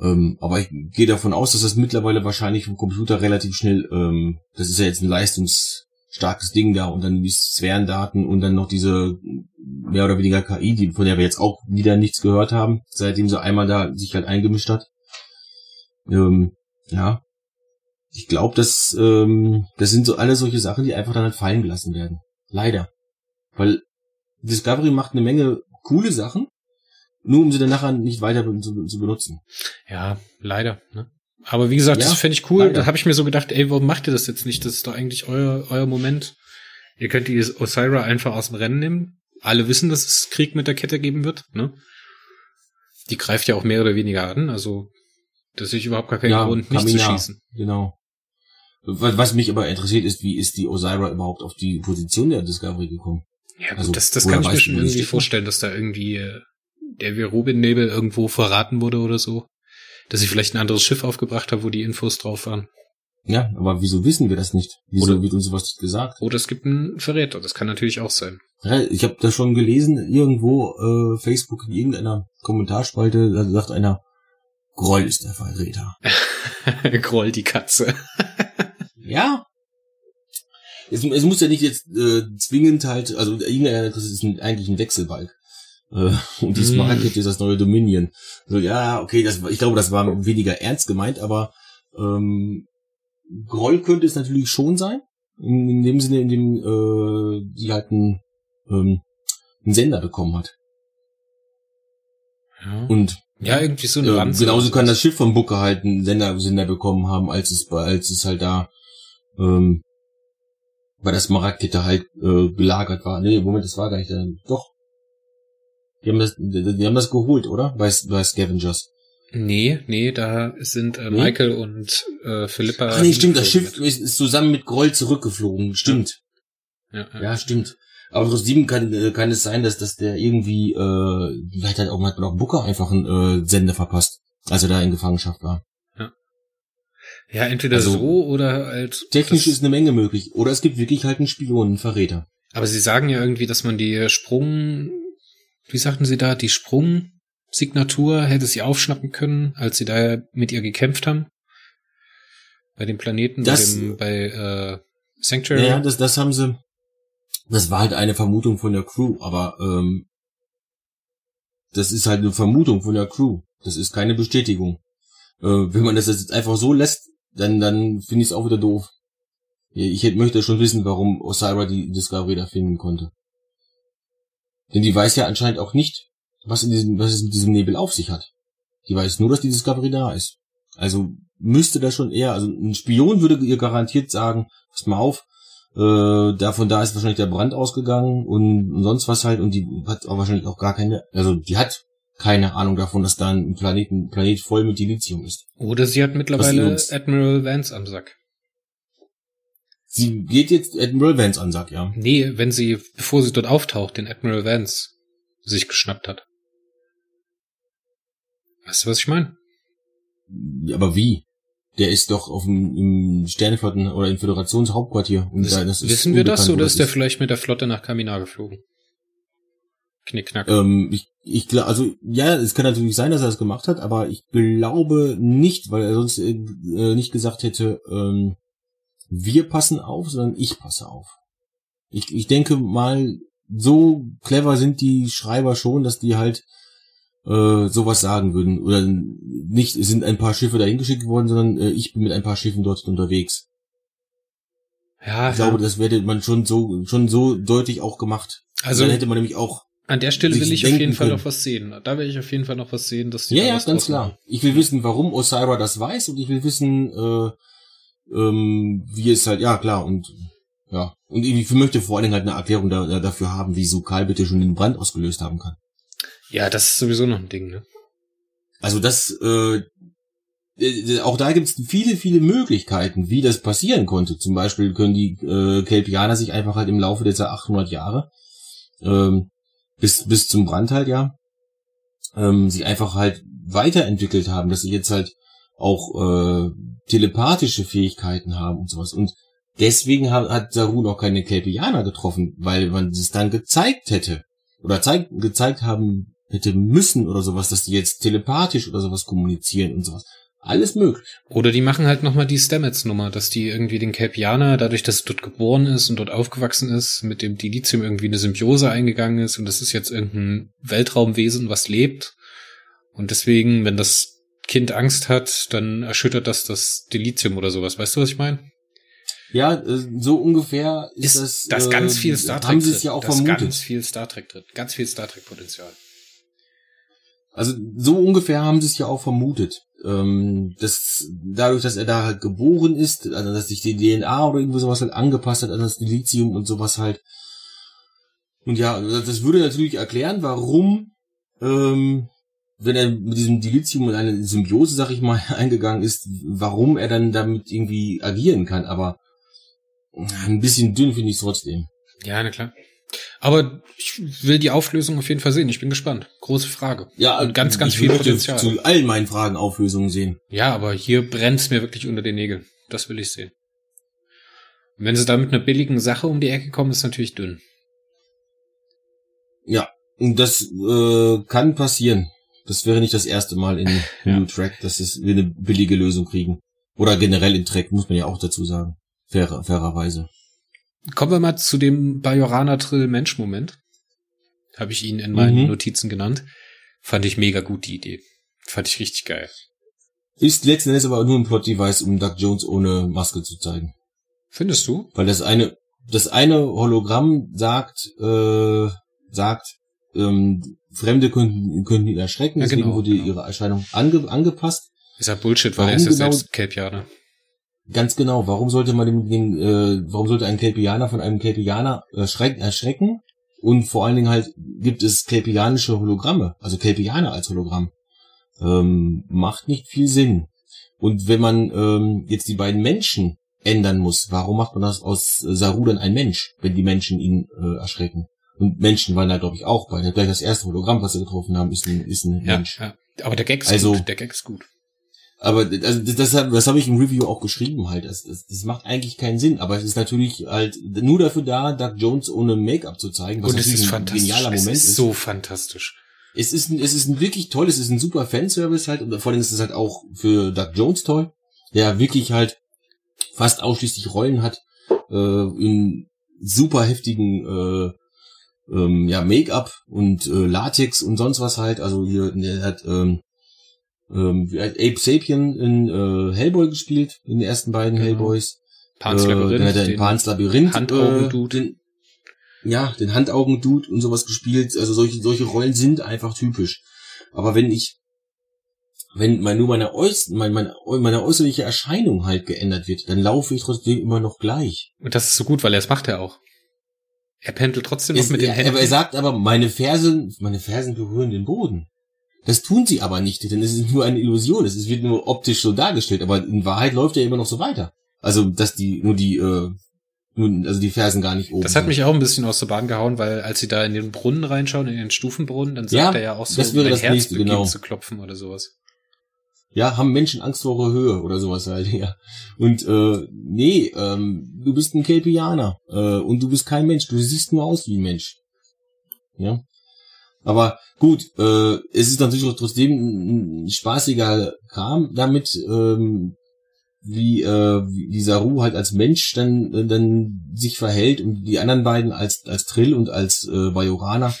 Ähm, aber ich gehe davon aus, dass das mittlerweile wahrscheinlich vom Computer relativ schnell, ähm, das ist ja jetzt ein leistungsstarkes Ding da und dann die Sphärendaten und dann noch diese mehr oder weniger KI, die, von der wir jetzt auch wieder nichts gehört haben, seitdem sie einmal da sich halt eingemischt hat. Ähm, ja. ich glaube, dass ähm, das sind so alle solche Sachen, die einfach dann halt fallen gelassen werden. Leider. Weil Discovery macht eine Menge coole Sachen, nur um sie dann nachher nicht weiter zu, zu benutzen. Ja, leider. Ne? Aber wie gesagt, ja, das fände ich cool. Leider. Da habe ich mir so gedacht, ey, warum macht ihr das jetzt nicht? Das ist doch eigentlich euer, euer Moment. Ihr könnt die Osira einfach aus dem Rennen nehmen. Alle wissen, dass es Krieg mit der Kette geben wird. Ne? Die greift ja auch mehr oder weniger an. Also das ist überhaupt gar keinen ja, Grund, nicht zu schießen. Genau. Was mich aber interessiert ist, wie ist die Osira überhaupt auf die Position der Discovery gekommen? Ja, also, das, das kann ich mir schon irgendwie vorstellen, dass da irgendwie äh, der wie Rubin Nebel irgendwo verraten wurde oder so. Dass ich vielleicht ein anderes Schiff aufgebracht habe, wo die Infos drauf waren. Ja, aber wieso wissen wir das nicht? Wieso oder, wird uns sowas nicht gesagt? Oder es gibt einen Verräter, das kann natürlich auch sein. Ja, ich habe das schon gelesen, irgendwo, äh, Facebook in irgendeiner Kommentarspalte, da sagt einer, Groll ist der Verräter. Groll die Katze. Ja. Es, es, muss ja nicht jetzt äh, zwingend halt, also irgendeiner ist ein, eigentlich ein Wechselbalg. Äh, und die Smart mm. ist das neue Dominion. So, ja, okay, das, ich glaube, das war weniger ernst gemeint, aber ähm, Groll könnte es natürlich schon sein. In, in dem Sinne, in dem äh, die halt einen, ähm, einen Sender bekommen hat. Ja. Und ja, irgendwie so eine Wanze. genauso kann das Schiff vom Booker halt einen Sender, Sender bekommen haben, als es, als es halt da ähm, bei der Smaragdkette halt äh, gelagert war. Nee, Moment, das war gar nicht. Äh, doch. Die haben das, die haben das geholt, oder? Bei, bei Scavengers. Nee, nee, da sind äh, nee? Michael und äh, Philippa. Ach nee, stimmt, das Schiff ist, ist zusammen mit Groll zurückgeflogen. Stimmt. Ja, ja, ja stimmt. Aber aus sieben kann, äh, kann es sein, dass, dass der irgendwie, äh, vielleicht hat auch, hat man auch Booker einfach einen äh, Sender verpasst, als er da in Gefangenschaft war. Ja. Entweder also, so oder halt. Technisch ist eine Menge möglich. Oder es gibt wirklich halt einen Spion, einen Verräter. Aber sie sagen ja irgendwie, dass man die Sprung, wie sagten sie da, die Sprungsignatur hätte sie aufschnappen können, als sie da mit ihr gekämpft haben. Bei dem Planeten, das, bei, dem, bei äh, Sanctuary. Ja, das, das haben sie, das war halt eine Vermutung von der Crew, aber ähm, das ist halt eine Vermutung von der Crew. Das ist keine Bestätigung. Äh, wenn man das jetzt einfach so lässt, dann, dann finde ich es auch wieder doof. Ich hätte, möchte schon wissen, warum Osira die Discovery da finden konnte. Denn die weiß ja anscheinend auch nicht, was, in diesem, was es mit diesem Nebel auf sich hat. Die weiß nur, dass die Discovery da ist. Also müsste das schon eher, also ein Spion würde ihr garantiert sagen, pass mal auf, äh, davon da ist wahrscheinlich der Brand ausgegangen und, und sonst was halt und die hat auch wahrscheinlich auch gar keine, also die hat keine Ahnung davon, dass da ein Planet, ein Planet voll mit Dilithium ist. Oder sie hat mittlerweile Admiral Vance am Sack. Sie geht jetzt Admiral Vance am Sack, ja. Nee, wenn sie, bevor sie dort auftaucht, den Admiral Vance sich geschnappt hat. Weißt du, was ich meine? Aber wie? Der ist doch auf dem im Sterneflotten oder im Föderationshauptquartier. Und da, das wissen wir das oder ist der vielleicht mit der Flotte nach Kamina geflogen? Knickknack. Ähm, ich, ich glaube, also ja, es kann natürlich sein, dass er das gemacht hat, aber ich glaube nicht, weil er sonst äh, nicht gesagt hätte, ähm, wir passen auf, sondern ich passe auf. Ich, ich denke mal, so clever sind die Schreiber schon, dass die halt äh, sowas sagen würden. Oder nicht, es sind ein paar Schiffe dahin geschickt worden, sondern äh, ich bin mit ein paar Schiffen dort unterwegs. Ja, ich ja. glaube, das wäre man schon so schon so deutlich auch gemacht. Also dann hätte man nämlich auch an der Stelle will ich auf jeden Fall können. noch was sehen. Da will ich auf jeden Fall noch was sehen, dass die Ja, ja, ganz klar. Ich will wissen, warum Osira das weiß und ich will wissen, äh, ähm, wie es halt, ja klar, und ja. Und ich möchte vor allen Dingen halt eine Erklärung da, dafür haben, wie Sokal bitte schon den Brand ausgelöst haben kann. Ja, das ist sowieso noch ein Ding, ne? Also das, äh, äh auch da gibt es viele, viele Möglichkeiten, wie das passieren konnte. Zum Beispiel können die äh, Kelpianer sich einfach halt im Laufe dieser 800 Jahre ähm, bis bis zum Brand halt ja ähm, sich einfach halt weiterentwickelt haben, dass sie jetzt halt auch äh, telepathische Fähigkeiten haben und sowas. Und deswegen hat, hat Saru noch keine Kelpianer getroffen, weil man es dann gezeigt hätte oder zeig, gezeigt haben hätte müssen oder sowas, dass die jetzt telepathisch oder sowas kommunizieren und sowas. Alles möglich. Oder die machen halt nochmal die Stamets-Nummer, dass die irgendwie den Kelpianer, dadurch, dass er dort geboren ist und dort aufgewachsen ist, mit dem Dilithium irgendwie eine Symbiose eingegangen ist und das ist jetzt irgendein Weltraumwesen, was lebt. Und deswegen, wenn das Kind Angst hat, dann erschüttert das das Delizium oder sowas. Weißt du, was ich meine? Ja, äh, so ungefähr ist, ist das, das. das ganz äh, viel Star Trek. Haben sie es ja auch das vermutet. ganz viel Star Trek drin. Ganz viel Star Trek Potenzial. Also so ungefähr haben sie es ja auch vermutet. Ähm, dass dadurch, dass er da halt geboren ist, also dass sich die DNA oder irgendwo sowas halt angepasst hat an das Delizium und sowas halt. Und ja, das würde natürlich erklären, warum, ähm, wenn er mit diesem Delizium in eine Symbiose, sag ich mal, eingegangen ist, warum er dann damit irgendwie agieren kann. Aber ein bisschen dünn finde ich es trotzdem. Ja, na klar. Aber ich will die Auflösung auf jeden Fall sehen. Ich bin gespannt. Große Frage. Ja, Und ganz, ganz ich viel möchte Potenzial. zu allen meinen Fragen Auflösungen sehen. Ja, aber hier brennt's mir wirklich unter den Nägeln. Das will ich sehen. Und wenn sie da mit einer billigen Sache um die Ecke kommen, ist natürlich dünn. Ja, und das äh, kann passieren. Das wäre nicht das erste Mal in Ja. New Track, dass es wir eine billige Lösung kriegen. Oder generell in Track, muss man ja auch dazu sagen. Fairer, fairerweise. Kommen wir mal zu dem Bajorana-Trill-Mensch-Moment. Habe ich ihn in meinen Mhm. Notizen genannt. Fand ich mega gut, die Idee. Fand ich richtig geil. Ist letzten Endes aber nur ein Plot-Device, um Doug Jones ohne Maske zu zeigen. Findest du? Weil das eine, das eine Hologramm sagt, äh, sagt, ähm, Fremde könnten, könnten ihn erschrecken, Ja, deswegen genau, wurde genau. ihre Erscheinung ange, angepasst. Ist ja Bullshit, weil Warum er ist ja genau- selbst Kelpianer. Ganz genau. Warum sollte man den, den äh, warum sollte ein Kelpianer von einem Kelpianer erschreck, erschrecken? Und vor allen Dingen halt gibt es kelpianische Hologramme, also Kelpianer als Hologramm. Ähm, macht nicht viel Sinn. Und wenn man ähm, jetzt die beiden Menschen ändern muss, warum macht man das aus Saru dann ein Mensch, wenn die Menschen ihn äh, erschrecken? Und Menschen waren da, glaube ich, auch bei. Gleich das erste Hologramm, was sie getroffen haben, ist ein, ist ein Ja, Mensch. ja. Aber der Gag ist Also- gut. Der Gag ist gut. Aber also das, das, hab- das habe ich im Review auch geschrieben halt. Das, das, das macht eigentlich keinen Sinn. Aber es ist natürlich halt nur dafür da, Doug Jones ohne Make-up zu zeigen, was Und es ist ein fantastisch. genialer es Moment ist ist. so fantastisch. Es ist, ein, es ist ein wirklich toll, es ist ein super Fanservice halt. Und vor allem ist es halt auch für Doug Jones toll, der wirklich halt fast ausschließlich Rollen hat äh, in super heftigen äh, ähm, ja, Make-up und äh, Latex und sonst was halt. Also hier, der hat ähm, ähm, Abe Sapien in äh, Hellboy gespielt, in den ersten beiden Genau. Hellboys. Pans Äh, Labyrinth, er in den Pans Labyrinth Handaugen-Dude. äh, den, ja, den Handaugen-Dude und sowas gespielt. Also solche, solche Rollen sind einfach typisch. Aber wenn ich, wenn mein, nur meine, Äuß mein, meine, meine äußerliche Erscheinung halt geändert wird, dann laufe ich trotzdem immer noch gleich. Und das ist so gut, weil er es macht er auch. Er pendelt trotzdem noch Es, mit den ja, Händen. aber er sagt aber, meine Fersen, meine Fersen berühren den Boden. Das tun sie aber nicht, denn es ist nur eine Illusion. Es wird nur optisch so dargestellt, aber in Wahrheit läuft er immer noch so weiter. Also, dass die, nur die, äh, nur, also die Fersen gar nicht oben das hat mich auch ein bisschen aus der Bahn gehauen, weil als sie da in den Brunnen reinschauen, in den Stufenbrunnen, dann sagt Ja, er ja auch so, das wäre mein das Herz nächste, beginnt genau. zu klopfen oder sowas. Ja, haben Menschen Angst vor hoher Höhe oder sowas halt, ja. Und äh, nee, ähm, du bist ein Kelpianer äh, und du bist kein Mensch, du siehst nur aus wie ein Mensch. Ja. Aber gut, äh, es ist natürlich auch trotzdem ein, spaßiger Kram damit, ähm, wie, äh, wie Saru halt als Mensch dann, äh, dann sich verhält und die anderen beiden als, als Trill und als äh, Bajorana.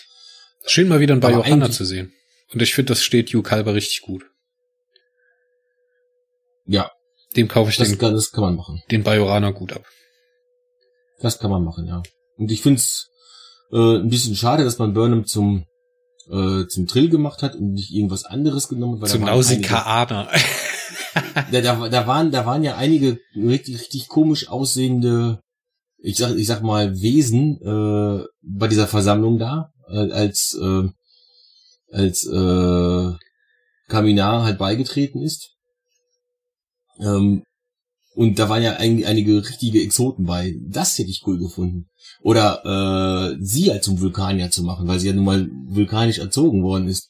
Schön mal wieder ein eigentlich- zu sehen. Und ich finde, das steht Hugh Kalber richtig gut. Ja, Dem kaufe ich das den, kann, das kann man machen. den Bajorana gut ab. Das kann man machen, ja. Und ich find's äh, ein bisschen schade, dass man Burnham zum äh, zum Trill gemacht hat und nicht irgendwas anderes genommen hat. Weil Zum da waren einige- Nausikaaner. da, da, da waren da waren ja einige richtig richtig komisch aussehende, ich sag ich sag mal Wesen äh, bei dieser Versammlung da äh, als äh, als äh, Kaminar halt beigetreten ist. Ähm, und da waren ja ein, einige richtige Exoten bei. Das hätte ich cool gefunden. Oder äh, sie halt zum Vulkanier zu machen, weil sie ja nun mal vulkanisch erzogen worden ist.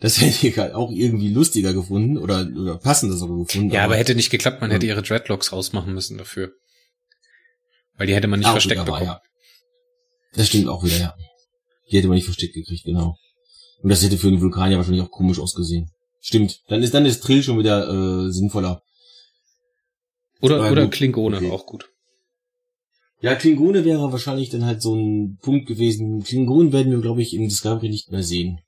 Das hätte ich halt auch irgendwie lustiger gefunden oder, oder passender sogar gefunden. ja, aber hätte nicht geklappt, man Ja. hätte ihre Dreadlocks rausmachen müssen dafür. Weil die hätte man nicht Ah, versteckt aber bekommen. ja. Das stimmt auch wieder, ja. Die hätte man nicht versteckt gekriegt, genau. Und das hätte für einen Vulkanier wahrscheinlich auch komisch ausgesehen. Stimmt. Dann ist dann ist Trill schon wieder äh, sinnvoller. Oder, Ja, oder gut. Klingone, Okay. auch gut. Ja, Klingone wäre wahrscheinlich dann halt so ein Punkt gewesen. Klingonen werden wir, glaube ich, im Discovery nicht mehr sehen.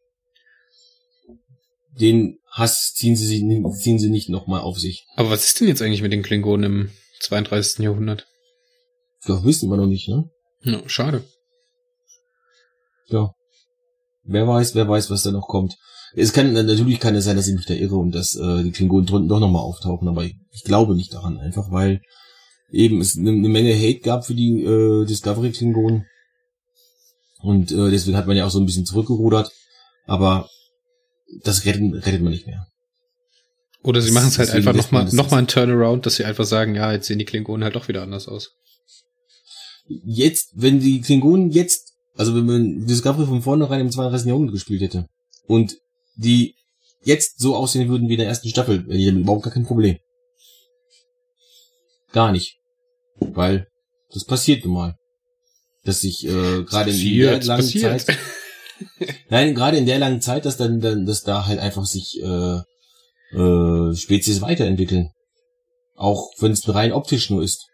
den Hass ziehen sie, sich, ziehen sie nicht nochmal auf sich. Aber was ist denn jetzt eigentlich mit den Klingonen im 32. Jahrhundert? Das wissen wir noch nicht, ne? Ja, schade. Ja. Wer weiß, wer weiß, was da noch kommt. Es kann natürlich kann es sein, dass ich mich da irre und dass äh, die Klingonen drunten doch nochmal auftauchen, aber ich, ich, glaube nicht daran, einfach weil eben es eine, eine Menge Hate gab für die äh, Discovery Klingonen und äh, deswegen hat man ja auch so ein bisschen zurückgerudert, aber das rettet, rettet man nicht mehr. Oder sie machen es halt einfach nochmal noch mal ein Turnaround, dass sie einfach sagen, ja, jetzt sehen die Klingonen halt doch wieder anders aus. Jetzt, wenn die Klingonen jetzt, also wenn man Discovery von vornherein im 32. Jahrhundert gespielt hätte und die jetzt so aussehen würden wie in der ersten Staffel, hätte ich überhaupt gar kein Problem. Gar nicht. Weil das passiert nun mal. Dass sich äh, gerade in der langen passiert. Zeit. Nein, gerade in der langen Zeit, dass dann, dann dass da halt einfach sich äh, äh, Spezies weiterentwickeln. Auch wenn es rein optisch nur ist.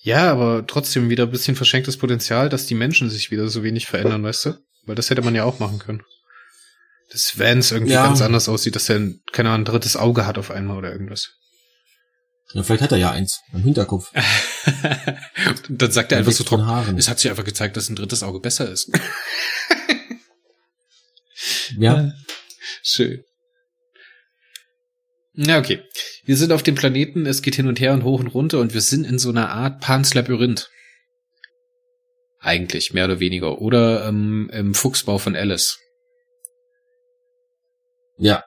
Ja, aber trotzdem wieder ein bisschen verschenktes Potenzial, dass die Menschen sich wieder so wenig verändern, weißt du? Weil das hätte man ja auch machen können. Dass Vance irgendwie ja. ganz anders aussieht, dass er ein, keine Ahnung, ein drittes Auge hat auf einmal oder irgendwas. Ja, vielleicht hat er ja eins am Hinterkopf. Dann sagt er einfach so trocken, es hat sich einfach gezeigt, dass ein drittes Auge besser ist. ja. Schön. Na, okay. Wir sind auf dem Planeten, es geht hin und her und hoch und runter und wir sind in so einer Art Pans Labyrinth. Eigentlich, mehr oder weniger. Oder ähm, im Fuchsbau von Alice. Ja.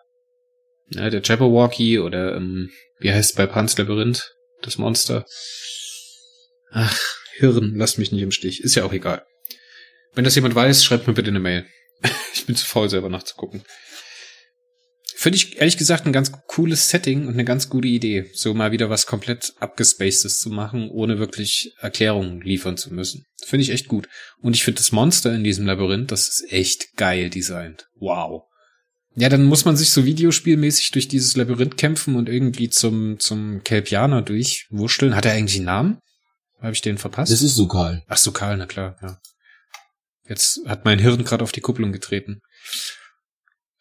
ja der Jabberwocky oder ähm, wie heißt bei Pans Labyrinth das Monster? Ach, Hirn, lasst mich nicht im Stich. Ist ja auch egal. Wenn das jemand weiß, schreibt mir bitte eine Mail. ich bin zu faul, selber nachzugucken. Finde ich ehrlich gesagt ein ganz cooles Setting und eine ganz gute Idee, so mal wieder was komplett abgespacedes zu machen, ohne wirklich Erklärungen liefern zu müssen. Finde ich echt gut. Und ich finde das Monster in diesem Labyrinth, das ist echt geil designt. Wow. Ja, dann muss man sich so videospielmäßig durch dieses Labyrinth kämpfen und irgendwie zum, zum Kelpianer durchwurschteln. Hat er eigentlich einen Namen? Habe ich den verpasst? Das ist Sukal. Ach, Sukal, na klar, ja. Jetzt hat mein Hirn gerade auf die Kupplung getreten.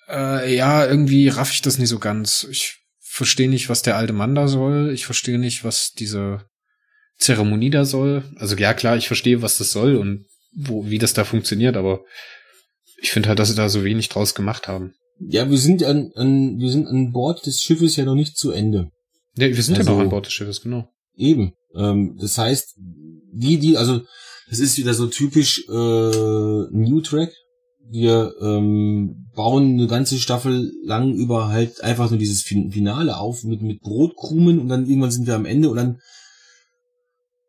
Äh, ja, irgendwie raff ich das nicht so ganz. Ich verstehe nicht, was der alte Mann da soll. Ich verstehe nicht, was diese Zeremonie da soll. Also ja, klar, ich verstehe, was das soll und wo, wie das da funktioniert, aber ich finde halt, dass sie da so wenig draus gemacht haben. Ja, wir sind an, an, wir sind an Bord des Schiffes ja noch nicht zu Ende. Ja, wir sind also, ja noch an Bord des Schiffes, genau. Eben. Ähm, das heißt, die, die, also, das ist wieder so typisch äh, New Track, wir ähm, bauen eine ganze Staffel lang über halt einfach nur dieses Finale auf mit, mit Brotkrumen und dann irgendwann sind wir am Ende und dann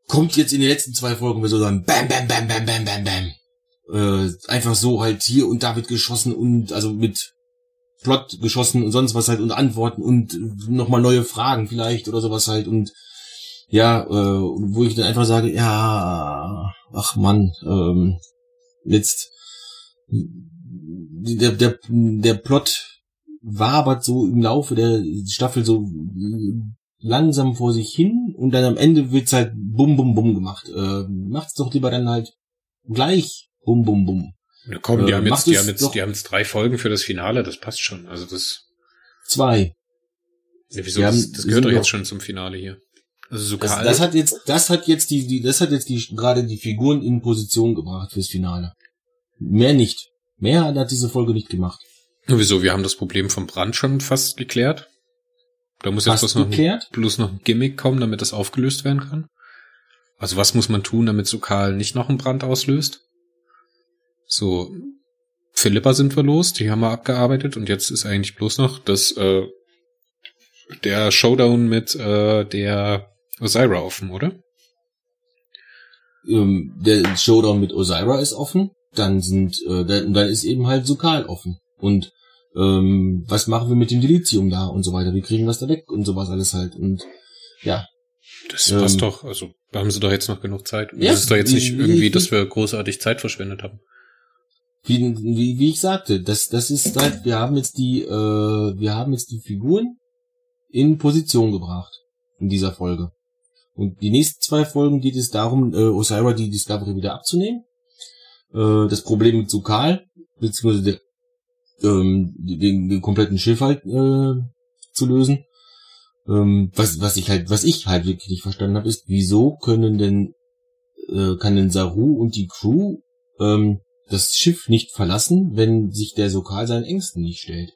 kommt jetzt in den letzten zwei Folgen wir so dann bam, bam, bam, bam, bam, bam, bam. Äh, einfach so halt hier und da wird geschossen und also mit Plot geschossen und sonst was halt und Antworten und nochmal neue Fragen vielleicht oder sowas halt und ja, äh, wo ich dann einfach sage, ja, ach man, ähm, jetzt der, der, der Plot wabert so im Laufe der Staffel so langsam vor sich hin und dann am Ende wird's halt bum bum bum gemacht. Äh, macht's doch lieber dann halt gleich bum bum bum. Ja, komm, die äh, haben jetzt, die haben jetzt, die haben jetzt drei Folgen für das Finale, das passt schon. Also das. Zwei. Ja, wieso? Haben, das, das gehört doch jetzt schon zum Finale hier. Also so das, das hat jetzt, das hat jetzt die, die, das hat jetzt die gerade die Figuren in Position gebracht fürs Finale. Mehr nicht. Mehr hat diese Folge nicht gemacht. Wieso? Wir haben das Problem vom Brand schon fast geklärt. Da muss jetzt was noch geklärt? bloß noch ein Gimmick kommen, damit das aufgelöst werden kann. Also was muss man tun, damit so Karl nicht noch einen Brand auslöst? So, Philippa sind wir los, die haben wir abgearbeitet und jetzt ist eigentlich bloß noch das äh, der Showdown mit äh, der Osira offen, oder? Ähm, der Showdown mit Osira ist offen dann sind, äh, dann, dann ist eben halt Sokal offen. Und ähm, was machen wir mit dem Delizium da und so weiter? Wie kriegen wir das da weg und sowas alles halt. Und ja. Das ähm, passt doch, also da haben sie doch jetzt noch genug Zeit. Ja, das ist doch jetzt nicht irgendwie, wie, dass wir großartig Zeit verschwendet haben. Wie, wie, wie ich sagte, das, das ist halt, wir haben jetzt die, äh, wir haben jetzt die Figuren in Position gebracht in dieser Folge. Und die nächsten zwei Folgen geht es darum, äh, Osira die Discovery wieder abzunehmen äh, das Problem mit Sukal, beziehungsweise der, ähm, den, den kompletten Schiff halt äh, zu lösen. Ähm, was, was ich halt, was ich halt wirklich nicht verstanden habe, ist, wieso können denn, äh, kann denn Saru und die Crew ähm, das Schiff nicht verlassen, wenn sich der Sokal seinen Ängsten nicht stellt?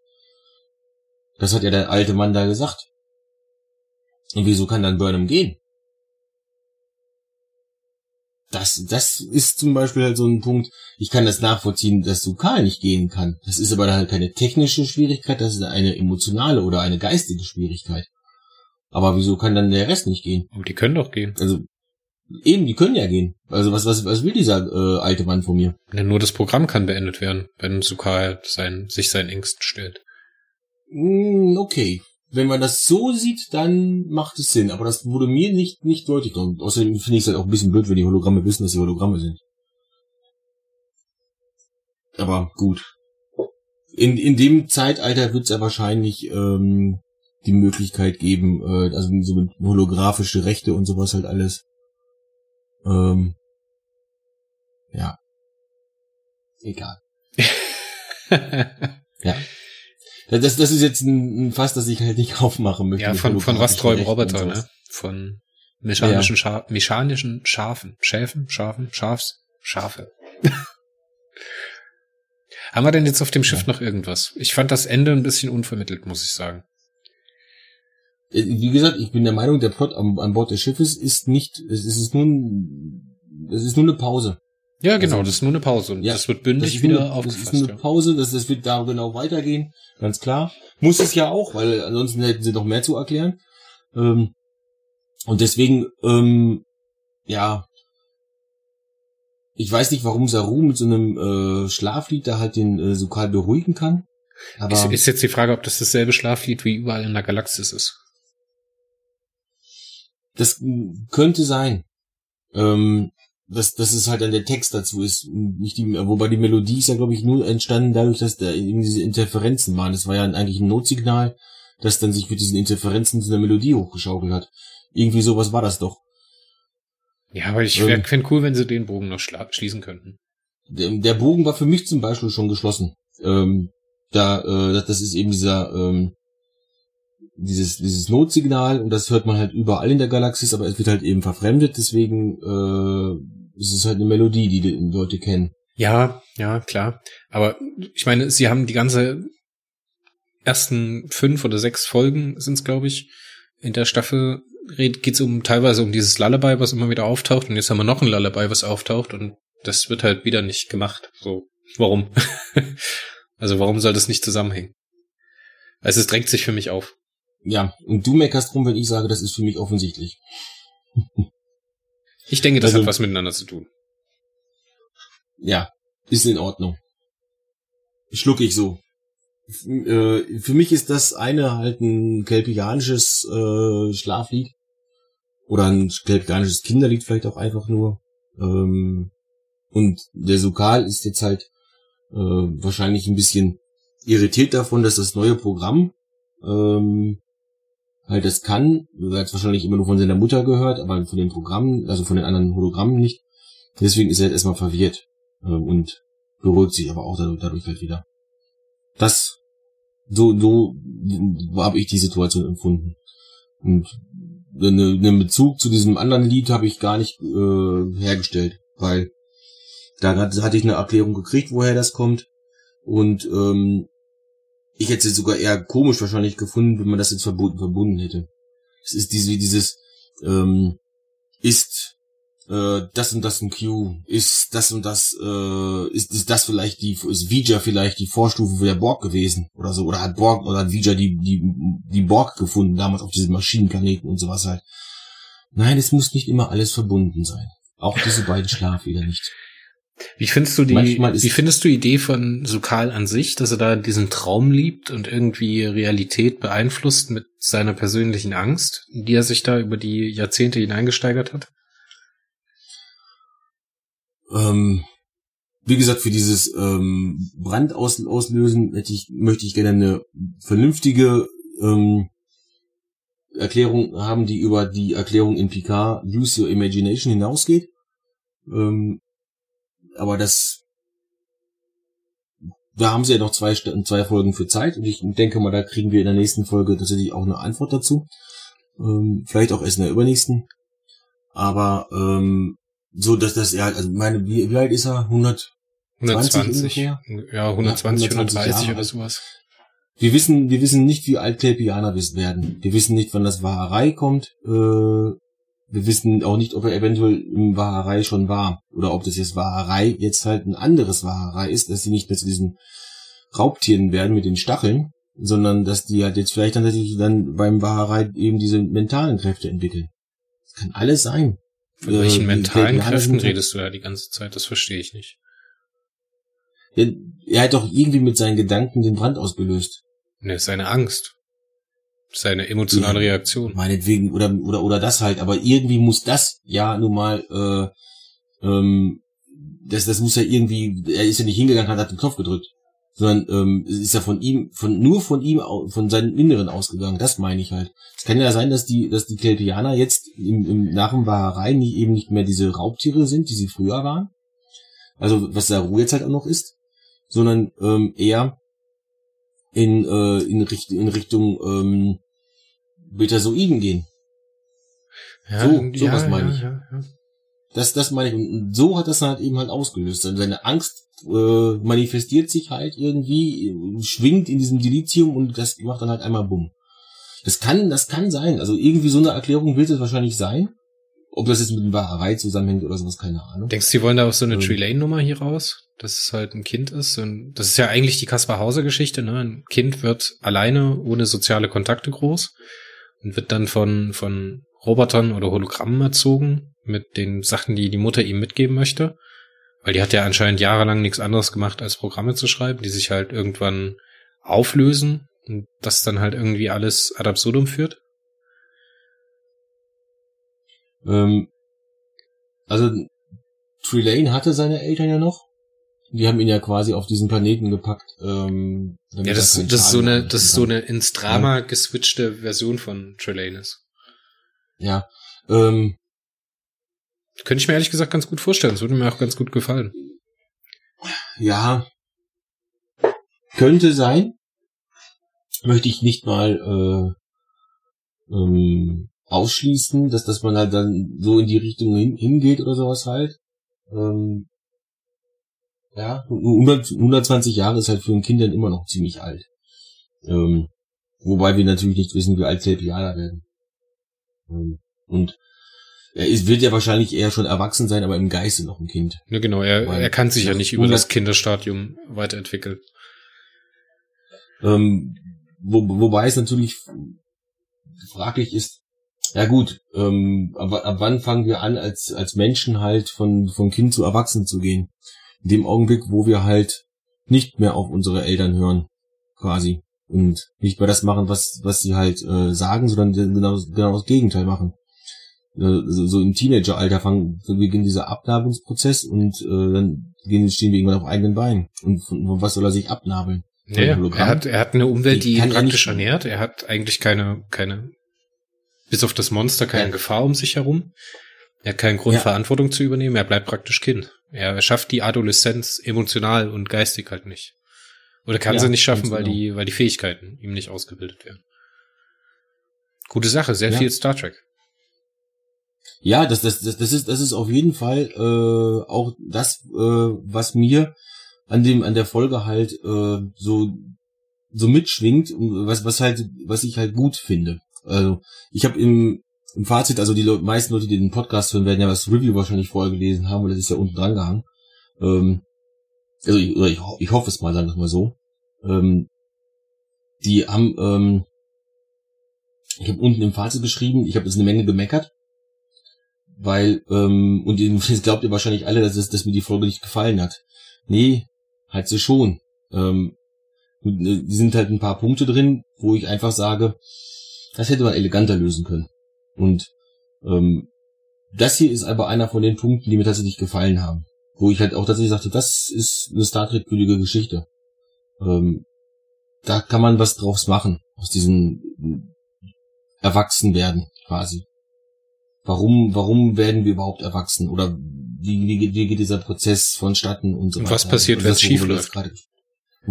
Das hat ja der alte Mann da gesagt. Und wieso kann dann Burnham gehen? Das, das ist zum Beispiel halt so ein Punkt, ich kann das nachvollziehen, dass Sokal nicht gehen kann. Das ist aber halt keine technische Schwierigkeit, das ist eine emotionale oder eine geistige Schwierigkeit. Aber wieso kann dann der Rest nicht gehen? Und die können doch gehen. Also eben, die können ja gehen. Also was was was will dieser äh, alte Mann von mir? Ja, nur das Programm kann beendet werden, wenn Sukal sein, sich seinen Ängsten stellt. Mm, okay. Wenn man das so sieht, dann macht es Sinn. Aber das wurde mir nicht nicht deutlich. Und außerdem finde ich es halt auch ein bisschen blöd, wenn die Hologramme wissen, dass sie Hologramme sind. Aber gut. In, in dem Zeitalter wird es ja wahrscheinlich ähm, die Möglichkeit geben, äh, also so mit holographische Rechte und sowas halt alles. Ähm, ja. Egal. ja. Das, das ist jetzt ein, ein Fass, das ich halt nicht aufmachen möchte. Ja, von, von Rosträuben Roboter, ne? Von mechanischen, ja. Scha mechanischen Schafen. Schäfen? Schafen? Schafs? Schafe. Haben wir denn jetzt auf dem Schiff ja. noch irgendwas? Ich fand das Ende ein bisschen unvermittelt, muss ich sagen. Äh, wie gesagt, ich bin der Meinung, der Plot an, an Bord des Schiffes ist nicht, es ist nur, ein, es ist nur eine Pause. Ja, genau, also, das ist nur eine Pause und ja, das wird bündig das wieder nur, aufgefasst. Das ist nur eine Pause, das, das wird da genau weitergehen, ganz klar. Muss es ja auch, weil ansonsten hätten sie noch mehr zu erklären. Ähm, und deswegen, ähm, ja, ich weiß nicht, warum Saru mit so einem äh, Schlaflied da halt den äh, Sokal beruhigen kann. Aber ist, ist jetzt die Frage, ob das dasselbe Schlaflied wie überall in der Galaxis ist. Das könnte sein. Ähm, dass, dass es halt dann der Text dazu ist, nicht die, wobei die Melodie ist ja, glaube ich, nur entstanden dadurch, dass da eben diese Interferenzen waren. Das war ja eigentlich ein Notsignal, das dann sich mit diesen Interferenzen zu einer Melodie hochgeschaukelt hat. Irgendwie sowas war das doch. Ja, aber ich ähm, fände cool, wenn sie den Bogen noch schließen könnten. Der, der, Bogen war für mich zum Beispiel schon geschlossen. Ähm, da, äh, das ist eben dieser, ähm, dieses, dieses Notsignal und das hört man halt überall in der Galaxis, aber es wird halt eben verfremdet, deswegen äh, ist es halt eine Melodie, die die Leute kennen. Ja, ja, klar. Aber ich meine, sie haben die ganze ersten fünf oder sechs Folgen sind es, glaube ich, in der Staffel geht es um teilweise um dieses Lullaby, was immer wieder auftaucht, und jetzt haben wir noch ein Lullaby, was auftaucht, und das wird halt wieder nicht gemacht. So, warum? also warum soll das nicht zusammenhängen? Also es drängt sich für mich auf. Ja, und du meckerst rum, wenn ich sage, das ist für mich offensichtlich. ich denke, das also, hat was miteinander zu tun. Ja, ist in Ordnung. Schluck ich so. Äh, für mich ist das eine halt ein kelpianisches äh, Schlaflied. Oder ein kelpianisches Kinderlied vielleicht auch einfach nur. Ähm, und der Sokal ist jetzt halt äh, wahrscheinlich ein bisschen irritiert davon, dass das neue Programm ähm, halt das kann. Er hat wahrscheinlich immer nur von seiner Mutter gehört, aber von den Programmen, also von den anderen Hologrammen nicht. Deswegen ist er jetzt erstmal verwirrt äh, und beruhigt sich aber auch dadurch halt wieder. Das, so, so habe ich die Situation empfunden. Und einen Bezug zu diesem anderen Lied habe ich gar nicht äh, hergestellt, weil da hatte ich eine Erklärung gekriegt, woher das kommt. Und ähm, ich hätte es sogar eher komisch wahrscheinlich gefunden, wenn man das jetzt verbunden, verbunden hätte. Es ist diese, dieses, ähm, ist äh, das und das ein Q, ist das und das, äh, ist, ist das vielleicht die, ist Vija vielleicht die Vorstufe für der Borg gewesen oder so, oder hat Borg oder hat Vija die, die, die Borg gefunden, damals auf diesem Maschinenplaneten und sowas halt. Nein, es muss nicht immer alles verbunden sein. Auch diese beiden Schlaflieder nicht. Wie findest du die, wie findest du die Idee von Sukal an sich, dass er da diesen Traum liebt und irgendwie Realität beeinflusst mit seiner persönlichen Angst, die er sich da über die Jahrzehnte hineingesteigert hat? Ähm, wie gesagt, für dieses ähm, Brand aus, auslösen hätte ich, möchte ich gerne eine vernünftige ähm, Erklärung haben, die über die Erklärung in Picard Use Your Imagination hinausgeht. Ähm, aber das da haben sie ja noch zwei, zwei Folgen für Zeit und ich denke mal, da kriegen wir in der nächsten Folge tatsächlich auch eine Antwort dazu. Ähm, vielleicht auch erst in der übernächsten. Aber ähm, so, dass das ja, also meine, wie, wie alt ist er? 100? 120, ja, 120, ja, 120 130 Jahre. oder sowas. Wir wissen, wir wissen nicht, wie alt Kelpianer werden. Wir wissen nicht, wann das Wahrerei kommt. Äh, wir wissen auch nicht, ob er eventuell im Wahrerei schon war. Oder ob das jetzt Wahrerei jetzt halt ein anderes Wahrerei ist, dass sie nicht mehr zu diesen Raubtieren werden mit den Stacheln, sondern dass die halt jetzt vielleicht dann tatsächlich dann beim Wahrerei eben diese mentalen Kräfte entwickeln. Das kann alles sein. Von äh, welchen mentalen Kräften redest du ja die ganze Zeit? Das verstehe ich nicht. Er, er hat doch irgendwie mit seinen Gedanken den Brand ausgelöst. Ne, seine Angst. Seine emotionale ja, Reaktion. Meinetwegen, oder, oder, oder das halt, aber irgendwie muss das ja nun mal, äh, ähm, das, das muss ja irgendwie, er ist ja nicht hingegangen, hat, hat den Knopf gedrückt. Sondern ähm, ist ja von ihm, von nur von ihm, von seinem Inneren ausgegangen. Das meine ich halt. Es kann ja sein, dass die, dass die Kelpianer jetzt im, im nach dem Wahrerei nicht eben nicht mehr diese Raubtiere sind, die sie früher waren. Also was Saru jetzt halt auch noch ist, sondern ähm, eher in, äh, in, Richt in Richtung ähm, Betasoiden gehen. Ja, so, sowas ja, meine ich. Ja, ja, das, das meine ich. Und so hat das halt eben halt ausgelöst. Seine Angst äh, manifestiert sich halt irgendwie, schwingt in diesem Dilithium und das macht dann halt einmal Bumm. Das kann, das kann sein. Also irgendwie so eine Erklärung wird es wahrscheinlich sein. Ob das jetzt mit Wahrheit zusammenhängt oder sowas, keine Ahnung. Denkst du, sie wollen da auch so eine ähm, Tree-Lane-Nummer hier raus? Dass es halt ein Kind ist? Und das ist ja eigentlich die Kaspar Hauser Geschichte, ne? Ein Kind wird alleine, ohne soziale Kontakte groß und wird dann von, von Robotern oder Hologrammen erzogen mit den Sachen, die die Mutter ihm mitgeben möchte. Weil die hat ja anscheinend jahrelang nichts anderes gemacht, als Programme zu schreiben, die sich halt irgendwann auflösen und das dann halt irgendwie alles ad absurdum führt. Ähm, also Trelane hatte seine Eltern ja noch. Die haben ihn ja quasi auf diesen Planeten gepackt. Ähm, ja, das, das ist so eine, das ist so eine ins Drama ja. geswitchte Version von Trelane ist. Ja. Ähm, Könnte ich mir ehrlich gesagt ganz gut vorstellen. Das würde mir auch ganz gut gefallen. Ja. Könnte sein. Möchte ich nicht mal äh, ähm, ausschließen, dass, dass man halt dann so in die Richtung hin, hingeht oder sowas halt. Ähm, ja, 100, 120 Jahre ist halt für ein Kind dann immer noch ziemlich alt. Ähm, wobei wir natürlich nicht wissen, wie alt Selpianer werden. Ähm, und er ist, wird ja wahrscheinlich eher schon erwachsen sein, aber im Geiste noch ein Kind. Ja, genau, er, Weil, er kann sich ja nicht über das Kinderstadium weiterentwickeln. Ähm, wo, wobei es natürlich fraglich ist, ja gut, ähm, aber ab wann fangen wir an, als, als Menschen halt von, von Kind zu Erwachsen zu gehen? In dem Augenblick, wo wir halt nicht mehr auf unsere Eltern hören, quasi. Und nicht mehr das machen, was, was sie halt äh, sagen, sondern genau, genau das Gegenteil machen. Äh, so, so im Teenageralter fangen, beginnt dieser Abnabelungsprozess und äh, dann gehen, stehen wir irgendwann auf eigenen Beinen. Und von, von was soll er sich abnabeln? Ja, er hat, er hat eine Umwelt, die, die ihn praktisch ernährt. Er hat eigentlich keine, keine bis auf das Monster keine ja. Gefahr um sich herum. Er hat keinen Grund, ja. Verantwortung zu übernehmen. Er bleibt praktisch Kind. Er schafft die Adoleszenz emotional und geistig halt nicht. Oder kann ja, sie nicht schaffen, weil genau. die, weil die Fähigkeiten ihm nicht ausgebildet werden. Gute Sache, sehr viel Star Trek. Ja, das, das, das, das ist, das ist auf jeden Fall äh, auch das, äh, was mir an dem, an der Folge halt äh, so so mitschwingt, was, was halt, was ich halt gut finde. Also ich habe im, im Fazit, also die Le meisten Leute, die den Podcast hören, werden ja das Review wahrscheinlich vorher gelesen haben, und das ist ja unten dran gehangen. Ähm, also ich, oder ich, ich hoffe es mal, sagen wir mal so. Ähm, die haben, ähm, ich habe unten im Fazit geschrieben, ich habe jetzt eine Menge gemeckert, weil, ähm, und jetzt glaubt ihr wahrscheinlich alle, dass, es, dass mir die Folge nicht gefallen hat. Nee, halt sie schon. Ähm, äh, die sind halt ein paar Punkte drin, wo ich einfach sage, das hätte man eleganter lösen können. Und ähm, das hier ist aber einer von den Punkten, die mir tatsächlich gefallen haben. Wo ich halt auch tatsächlich sagte, das ist eine Star Trek-würdige Geschichte. Ähm, da kann man was draus machen, aus diesem Erwachsenwerden quasi. Warum, warum werden wir überhaupt erwachsen? Oder wie, wie, wie geht dieser Prozess vonstatten und so weiter? Was passiert, wenn es schief läuft? Und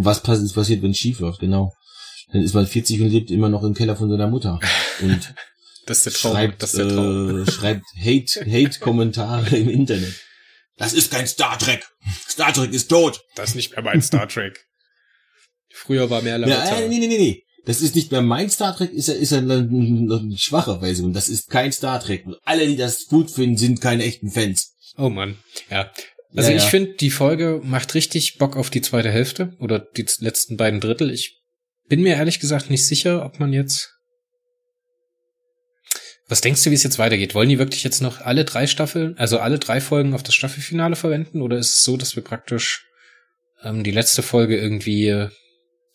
was passiert, wenn es schief läuft, genau. Dann ist man 40 und lebt immer noch im Keller von seiner Mutter. Und das ist der Traum. schreibt, das ist der Traum. Äh, schreibt Hate, Hate-Kommentare im Internet. Das ist kein Star Trek. Star Trek ist tot. Das ist nicht mehr mein Star Trek. Früher war mehr Ja, Lavazza. äh, nee, nee, nee, nee. Das ist nicht mehr mein Star Trek, ist ja, ist ja eine, eine schwache Version. Das ist kein Star Trek. Und alle, die das gut finden, sind keine echten Fans. Oh Mann. Ja. Also Ja, ich ja. finde, die Folge macht richtig Bock auf die zweite Hälfte oder die letzten beiden Drittel. Ich bin mir ehrlich gesagt nicht sicher, ob man jetzt. Was denkst du, wie es jetzt weitergeht? Wollen die wirklich jetzt noch alle drei Staffeln, also alle drei Folgen auf das Staffelfinale verwenden? Oder ist es so, dass wir praktisch ähm, die letzte Folge irgendwie äh,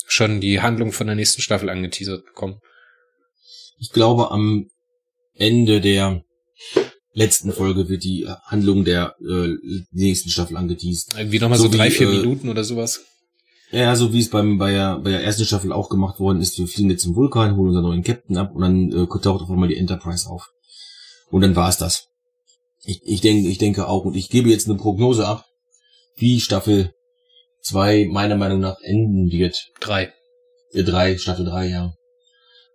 schon die Handlung von der nächsten Staffel angeteasert bekommen? Ich glaube, am Ende der letzten Folge wird die Handlung der äh, nächsten Staffel angeteased. Irgendwie nochmal so, So wie, drei, vier äh, Minuten oder sowas. Ja, so wie es beim bei der, bei der ersten Staffel auch gemacht worden ist. Wir fliegen jetzt zum Vulkan, holen unseren neuen Captain ab und dann äh, taucht auf einmal die Enterprise auf. Und dann war's das. Ich, ich denke, ich denke auch und ich gebe jetzt eine Prognose ab, wie Staffel 2 meiner Meinung nach enden wird. Drei. Äh, drei, Staffel 3, ja.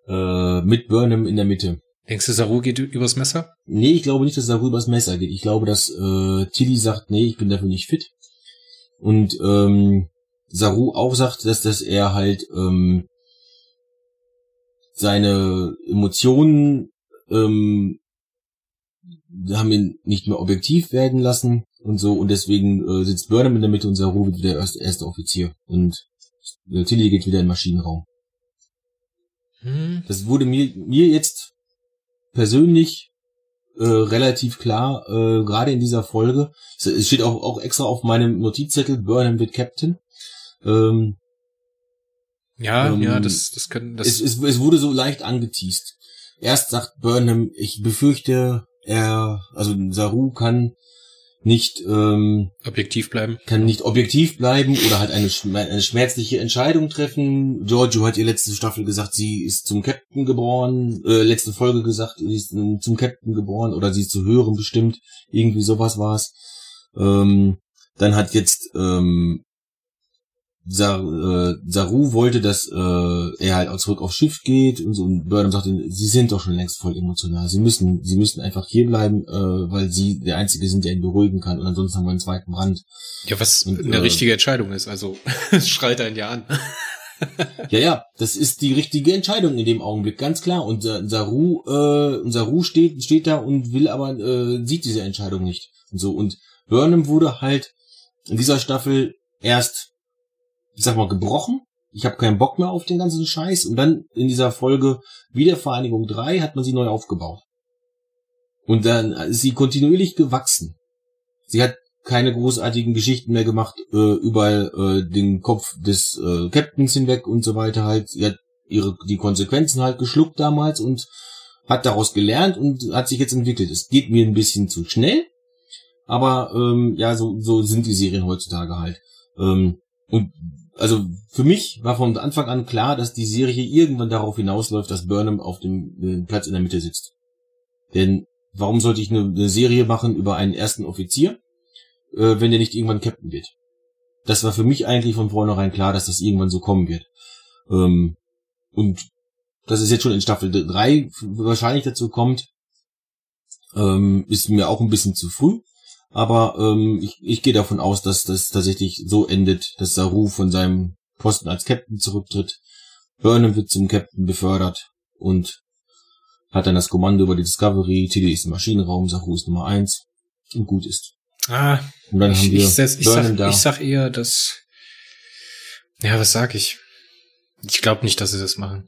Äh, mit Burnham in der Mitte. Denkst du, Saru geht übers Messer? Nee, ich glaube nicht, dass es darüber das Messer geht. Ich glaube, dass äh, Tilly sagt, nee, ich bin dafür nicht fit. Und ähm, Saru auch sagt, dass, dass er halt ähm, seine Emotionen ähm, haben ihn nicht mehr objektiv werden lassen und so. Und deswegen äh, sitzt Burnham in der Mitte und Saru wird wieder der erste, erste Offizier. Und äh, Tilly geht wieder in den Maschinenraum. Hm. Das wurde mir, mir jetzt persönlich äh, relativ klar, äh, gerade in dieser Folge. Es, es steht auch, auch extra auf meinem Notizzettel, Burnham wird Captain. Ähm, Ja, Ähm, ja, das, das können, das, es, es, es wurde so leicht angeteased. Erst sagt Burnham, ich befürchte, er, also Saru kann nicht, ähm, objektiv bleiben. kann nicht objektiv bleiben oder halt eine, eine schmerzliche Entscheidung treffen. Giorgio hat ihr letzte Staffel gesagt, sie ist zum Captain geboren, äh, letzte Folge gesagt, sie ist ähm, zum Captain geboren oder sie ist zu hören bestimmt. Irgendwie sowas war's. Ähm, dann hat jetzt ähm, Sar, äh, Saru wollte, dass äh, er halt auch zurück aufs Schiff geht und so und Burnham sagte, sie sind doch schon längst voll emotional. Sie müssen, sie müssen einfach hier bleiben, äh, weil sie der Einzige sind, der ihn beruhigen kann. Und ansonsten haben wir einen zweiten Brand. Ja, was Und, eine äh, richtige Entscheidung ist. Also, es schreit einen ja an. Ja, ja, das ist die richtige Entscheidung in dem Augenblick, ganz klar. Und äh, Saru, äh, und Saru steht, steht da und will aber, äh, sieht diese Entscheidung nicht. Und so. Und Burnham wurde halt in dieser Staffel erst, ich sag mal, gebrochen. Ich habe keinen Bock mehr auf den ganzen Scheiß. Und dann in dieser Folge Wiedervereinigung 3 hat man sie neu aufgebaut. Und dann ist sie kontinuierlich gewachsen. Sie hat keine großartigen Geschichten mehr gemacht, äh, überall äh, den Kopf des äh, Captains hinweg und so weiter halt. Sie hat ihre die Konsequenzen halt geschluckt damals und hat daraus gelernt und hat sich jetzt entwickelt. Es geht mir ein bisschen zu schnell, aber ähm, ja, so, so sind die Serien heutzutage halt. Ähm, und also für mich war von Anfang an klar, dass die Serie irgendwann darauf hinausläuft, dass Burnham auf dem Platz in der Mitte sitzt. Denn warum sollte ich eine, eine Serie machen über einen ersten Offizier, äh, wenn der nicht irgendwann Captain wird? Das war für mich eigentlich von vornherein klar, dass das irgendwann so kommen wird. Ähm, und dass es jetzt schon in Staffel 3 wahrscheinlich dazu kommt, ähm, ist mir auch ein bisschen zu früh. Aber ähm, ich, ich gehe davon aus, dass das tatsächlich so endet, dass Saru von seinem Posten als Captain zurücktritt. Burnham wird zum Captain befördert und hat dann das Kommando über die Discovery. Tilly ist im Maschinenraum, Saru ist Nummer eins und gut ist. Ah, Und dann ich, haben wir ich, sag, ich, Burnham sag, da. ich sag eher, dass. Ja, was sag ich? Ich glaube nicht, dass sie das machen.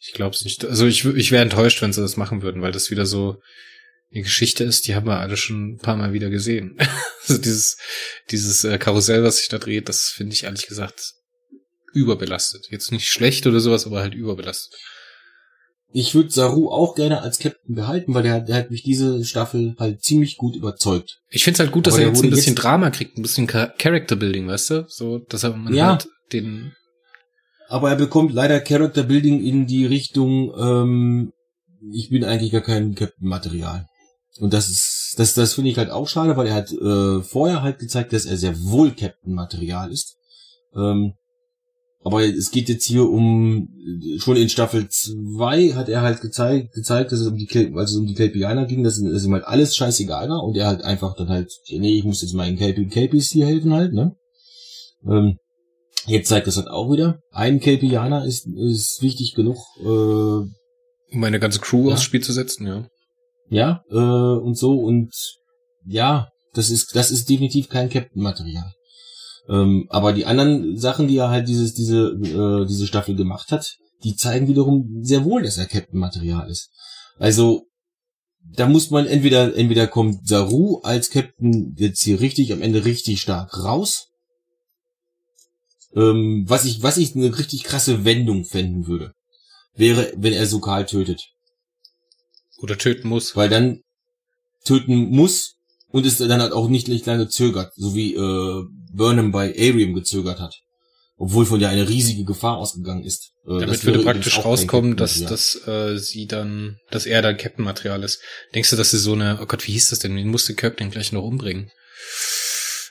Ich glaube es nicht. Also ich, ich wäre enttäuscht, wenn sie das machen würden, weil das wieder so eine Geschichte ist, die haben wir alle schon ein paar Mal wieder gesehen. also dieses, dieses äh, Karussell, was sich da dreht, das finde ich ehrlich gesagt überbelastet. Jetzt nicht schlecht oder sowas, aber halt überbelastet. Ich würde Saru auch gerne als Captain behalten, weil der, der hat mich diese Staffel halt ziemlich gut überzeugt. Ich finde es halt gut, dass Aber er jetzt ein bisschen jetzt- Drama kriegt, ein bisschen Char- Character Building, weißt du? So, dass er man Ja. halt den Aber er bekommt leider Character Building in die Richtung, ähm, ich bin eigentlich gar kein Captain-Material. Und das ist, das, das finde ich halt auch schade, weil er hat äh, vorher halt gezeigt, dass er sehr wohl Captain-Material ist. Ähm, aber es geht jetzt hier um, schon in Staffel 2 hat er halt gezeigt, gezeigt, dass es um die, als es um die Kelpianer ging, dass, dass ihm halt alles scheißegal war und er halt einfach dann halt, nee, ich muss jetzt meinen Kelpie, Kelpies hier helfen halt, ne? Ähm, jetzt zeigt das halt auch wieder. Ein Kelpianer ist, ist wichtig genug, äh, um meine ganze Crew Ja. aufs Spiel zu setzen, ja. Ja, äh, und so und ja, das ist, das ist definitiv kein Captain-Material. Ähm, aber die anderen Sachen, die er halt dieses, diese, äh, diese Staffel gemacht hat, die zeigen wiederum sehr wohl, dass er Captain-Material ist. Also, da muss man entweder, entweder kommt Saru als Captain jetzt hier richtig, am Ende richtig stark raus. Ähm, was ich, was ich eine richtig krasse Wendung fänden würde, wäre, wenn er Sokal tötet. Oder töten muss. Weil dann töten muss und es dann halt auch nicht, lange zögert, so wie äh, Burnham bei Arium gezögert hat. Obwohl von der eine riesige Gefahr ausgegangen ist. Äh, Damit würde praktisch rauskommen, dass, dass äh, sie dann, dass er dann Captain-Material ist. Denkst du, dass sie so eine, oh Gott, wie hieß das denn? Wen musste Kirk denn gleich noch umbringen?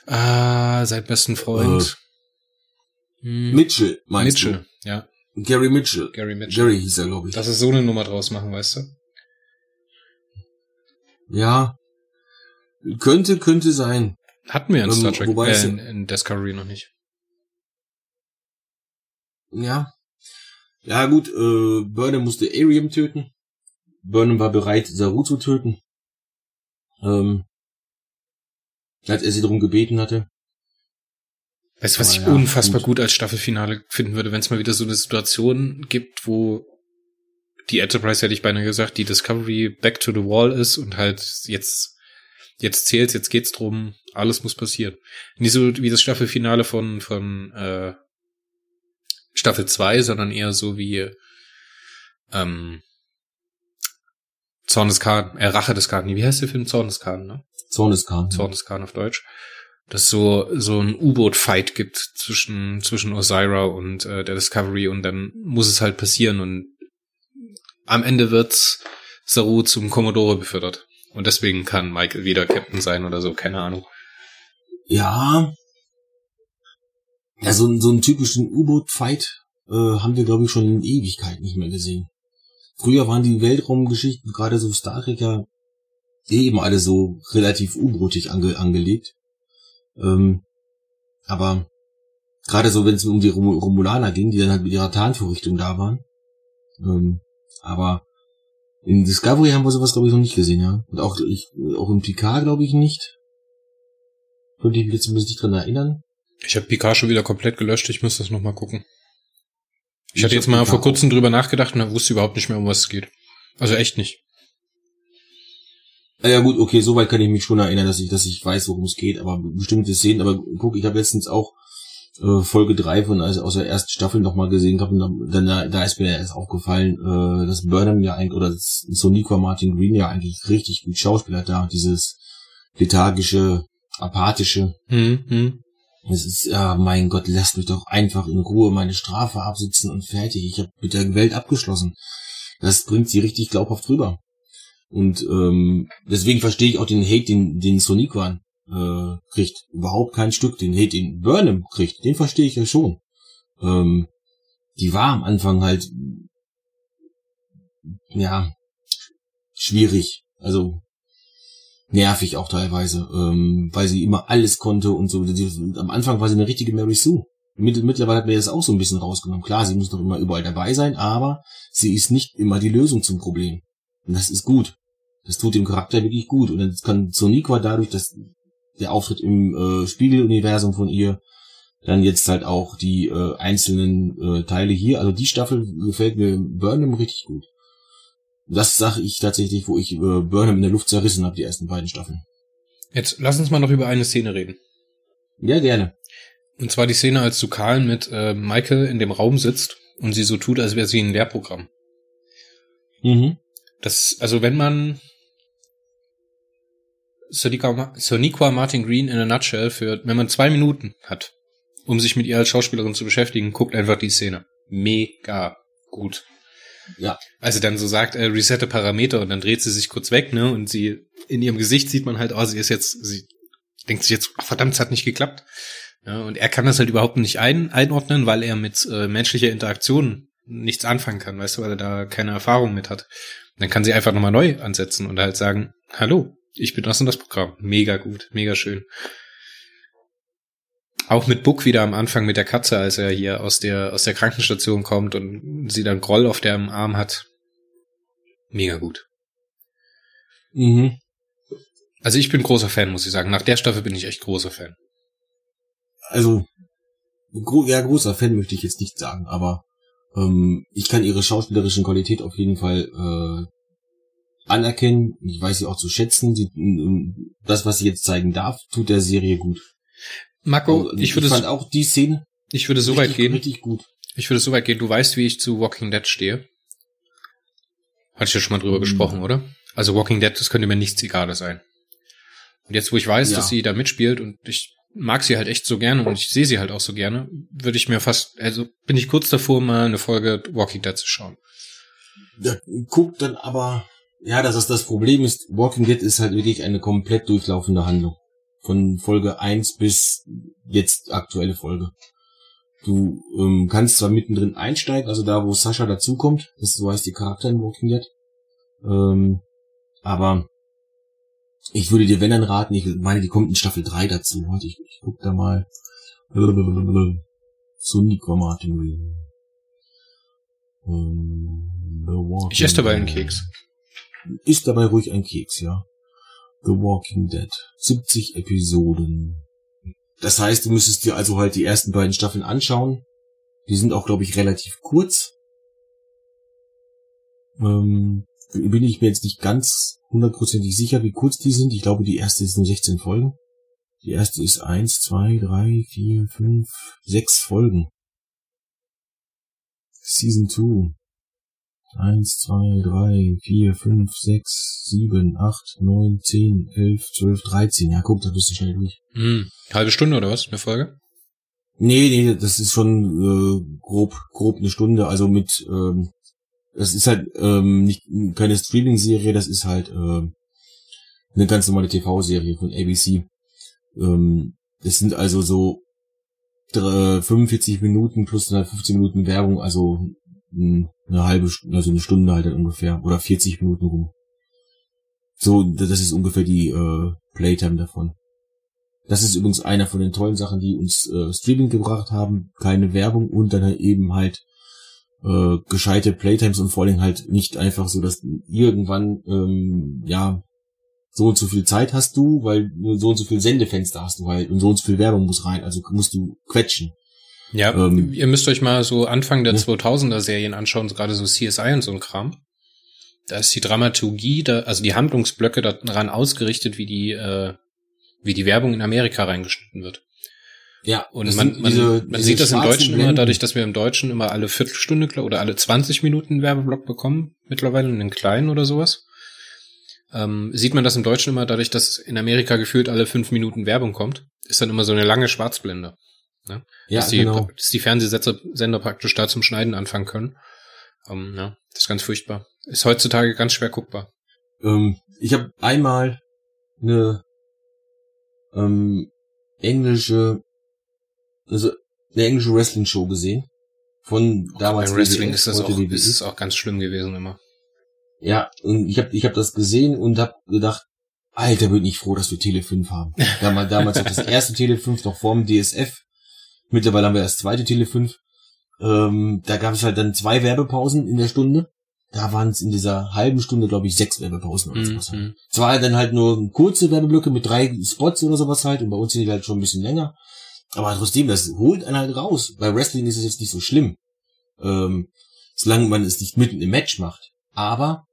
Ah, sein besten Freund. Hm, Mitchell, meinst Mitchell, ja. du? Gary Mitchell. Gary Mitchell. Gary hieß er, glaube ich. Dass sie so eine Nummer draus machen, weißt du? Ja. Könnte, könnte sein. Hatten wir in Ähm, Star Trek, wobei äh, in, in Discovery noch nicht. Ja. Ja, gut, äh, Burnham musste Arium töten. Burnham war bereit, Saru zu töten. Ähm, als er sie darum gebeten hatte. Weißt du, was Aber ich ja, unfassbar gut. gut. als Staffelfinale finden würde, wenn es mal wieder so eine Situation gibt, wo die Enterprise, hätte ich beinahe gesagt, die Discovery back to the wall ist und halt jetzt, jetzt zählt's, jetzt geht's drum, alles muss passieren. Nicht so wie das Staffelfinale von, von äh, Staffel 2, sondern eher so wie ähm, Zorn des Khan, äh, Rache des Khan. Wie heißt der Film? Zorn des Khan, ne? Zorneskan. Zorn des Khan auf Deutsch, dass so so ein U-Boot-Fight gibt zwischen zwischen Osira und äh, der Discovery und dann muss es halt passieren und am Ende wird Saru zum Commodore befördert und deswegen kann Michael wieder Captain sein oder so, keine Ahnung. Ja. Ja, so, so einen typischen U-Boot-Fight äh, haben wir, glaube ich, schon in Ewigkeit nicht mehr gesehen. Früher waren die Weltraumgeschichten, gerade so Star Trek, ja eh eben alle so relativ U-Bootig ange angelegt. Ähm, aber gerade so, wenn es um die Rom Romulaner ging, die dann halt mit ihrer Tarnvorrichtung da waren. Ähm, aber in Discovery haben wir sowas, glaube ich, noch nicht gesehen, ja. Und auch, ich, auch in Picard, glaube ich, nicht. Könnte ich mich jetzt zumindest nicht dran erinnern. Ich habe Picard schon wieder komplett gelöscht, ich muss das noch mal gucken. Ich, Ich hatte jetzt mal Picard vor kurzem drüber nachgedacht und wusste überhaupt nicht mehr, um was es geht. Also echt nicht. Ja gut, okay, soweit kann ich mich schon erinnern, dass ich, dass ich weiß, worum es geht, aber bestimmte Szenen, aber guck, ich habe letztens auch äh, Folge 3 von also aus der ersten Staffel nochmal gesehen gehabt und dann, da, da ist mir erst aufgefallen, äh, dass Burnham ja eigentlich, oder das Soniqua Martin Green ja eigentlich richtig gut Schauspieler da, dieses lethargische, apathische, Hm, hm. es ist, ja, mein Gott, lasst mich doch einfach in Ruhe meine Strafe absitzen und fertig. Ich habe mit der Welt abgeschlossen. Das bringt sie richtig glaubhaft rüber. Und ähm, deswegen verstehe ich auch den Hate, den, den Soniquan äh, kriegt. Überhaupt kein Stück. Den Hate, den Burnham kriegt, den verstehe ich ja schon. Ähm, die war am Anfang halt, ja, schwierig. Also nervig auch teilweise, ähm, weil sie immer alles konnte und so. Am Anfang war sie eine richtige Mary Sue. Mitt- Mittlerweile hat mir das auch so ein bisschen rausgenommen. Klar, sie muss noch immer überall dabei sein, aber sie ist nicht immer die Lösung zum Problem. Und das ist gut. Das tut dem Charakter wirklich gut. Und dann kann Soniqua dadurch, dass der Auftritt im äh, Spiegeluniversum von ihr, dann jetzt halt auch die äh, einzelnen äh, Teile hier, also die Staffel gefällt mir Burnham richtig gut. Das sage ich tatsächlich, wo ich äh, Burnham in der Luft zerrissen habe, die ersten beiden Staffeln. Jetzt lass uns mal noch über eine Szene reden. Ja, gerne. Und zwar die Szene, als Sukal mit äh, Michael in dem Raum sitzt und sie so tut, als wäre sie ein Lehrprogramm. Mhm. Das, also wenn man Soniqua, Soniqua Martin Green in a nutshell für, wenn man zwei Minuten hat, um sich mit ihr als Schauspielerin zu beschäftigen, guckt einfach die Szene. Mega gut. Ja. Also dann so sagt, äh, resette Parameter und dann dreht sie sich kurz weg, ne, und sie, in ihrem Gesicht sieht man halt, oh, sie ist jetzt, sie denkt sich jetzt, ach, verdammt, es hat nicht geklappt. Ja, und er kann das halt überhaupt nicht ein, einordnen, weil er mit äh, menschlicher Interaktion nichts anfangen kann, weißt du, weil er da keine Erfahrung mit hat. Dann kann sie einfach nochmal neu ansetzen und halt sagen, hallo, ich bin das Programm. Mega gut, mega schön. Auch mit Book wieder am Anfang mit der Katze, als er hier aus der, aus der Krankenstation kommt und sie dann Groll auf dem Arm hat. Mega gut. Mhm. Also ich bin großer Fan, muss ich sagen. Nach der Staffel bin ich echt großer Fan. Also, gro ja, großer Fan möchte ich jetzt nicht sagen, aber ähm, ich kann ihre schauspielerischen Qualität auf jeden Fall äh, anerkennen. Ich weiß sie auch zu schätzen. Sie, das, was sie jetzt zeigen darf, tut der Serie gut. Marco, also, ich würde ich fand auch die Szene. Ich würde so weit gehen. Richtig gut. Ich würde so weit gehen. Du weißt, wie ich zu Walking Dead stehe. Hatte ich ja schon mal drüber hm. gesprochen, oder? Also Walking Dead, das könnte mir nichts egaler sein. Und jetzt, wo ich weiß, ja. dass sie da mitspielt und ich mag sie halt echt so gerne und ich sehe sie halt auch so gerne, würde ich mir fast, also bin ich kurz davor, mal eine Folge Walking Dead zu schauen. Ja, guckt dann aber, ja, das ist das Problem ist, Walking Dead ist halt wirklich eine komplett durchlaufende Handlung. Von Folge 1 bis jetzt aktuelle Folge. Du ähm, kannst zwar mittendrin einsteigen, also da, wo Sascha dazukommt, das so heißt die Charakter in Walking Dead, ähm, aber ich würde dir, wenn dann raten, ich meine, die kommt in Staffel 3 dazu. Warte, ich, ich guck da mal. Suniqua Martin. Ich esse dabei einen Keks. Ist dabei ruhig ein Keks, ja. The Walking Dead. 70 Episoden. Das heißt, du müsstest dir also halt die ersten beiden Staffeln anschauen. Die sind auch, glaube ich, relativ kurz. Ähm, bin ich mir jetzt nicht ganz hundertprozentig sicher, wie kurz die sind. Ich glaube, die erste ist nur 16 Folgen. Die erste ist eins, zwei, drei, vier, fünf, sechs Folgen. Season 2. Eins, zwei, drei, vier, fünf, sechs, sieben, acht, neun, zehn, elf, zwölf, dreizehn. Ja, guck, da bist du schnell durch. Hm. Halbe Stunde oder was? Eine Folge? Nee, nee, das ist schon äh, grob, grob eine Stunde. Also mit ähm, das ist halt ähm, nicht keine Streaming-Serie, das ist halt äh, eine ganz normale TV-Serie von ABC. Ähm, das sind also so 45 Minuten plus 15 Minuten Werbung, also eine halbe, also eine Stunde halt ungefähr oder 40 Minuten rum. So, das ist ungefähr die äh, Playtime davon. Das ist übrigens einer von den tollen Sachen, die uns äh, Streaming gebracht haben. Keine Werbung und dann halt eben halt äh, gescheite Playtimes und vor allem halt nicht einfach so, dass irgendwann, ähm, ja, so und so viel Zeit hast du, weil so und so viel Sendefenster hast du halt und so und so viel Werbung muss rein, also musst du quetschen. Ja, ähm, ihr müsst euch mal so Anfang der ja. 2000er Serien anschauen, gerade so CSI und so ein Kram. Da ist die Dramaturgie, da, also die Handlungsblöcke daran ausgerichtet, wie die, äh, wie die Werbung in Amerika reingeschnitten wird. Ja, und man, man, diese, man diese sieht das im Deutschen Blenden. immer, dadurch, dass wir im Deutschen immer alle Viertelstunde oder alle 20 Minuten Werbeblock bekommen, mittlerweile in den kleinen oder sowas. Ähm, sieht man das im Deutschen immer dadurch, dass in Amerika gefühlt alle fünf Minuten Werbung kommt, ist dann immer so eine lange Schwarzblende. Ne? Ja, dass die, genau. Dass die Fernsehsender praktisch da zum Schneiden anfangen können. Ähm, ja, das ist ganz furchtbar. Ist heutzutage ganz schwer guckbar. Ähm, ich habe einmal eine ähm, englische also eine englische Wrestling-Show gesehen. Von damals. Bei Wrestling ist das auch, ist es auch ganz schlimm gewesen immer. Ja, und ich habe ich hab das gesehen und habe gedacht, Alter, bin ich froh, dass wir Tele 5 haben. Damals, damals auch das erste Tele 5 noch vorm DSF. Mittlerweile haben wir das zweite Tele 5. Ähm, da gab es halt dann zwei Werbepausen in der Stunde. Da waren es in dieser halben Stunde, glaube ich, sechs Werbepausen oder mhm. sowas. Halt. Es war dann halt nur kurze Werbeblöcke mit drei Spots oder sowas halt. Und bei uns sind die halt schon ein bisschen länger. Aber trotzdem, das holt einen halt raus. Bei Wrestling ist es jetzt nicht so schlimm. Ähm, solange man es nicht mitten im Match macht. Aber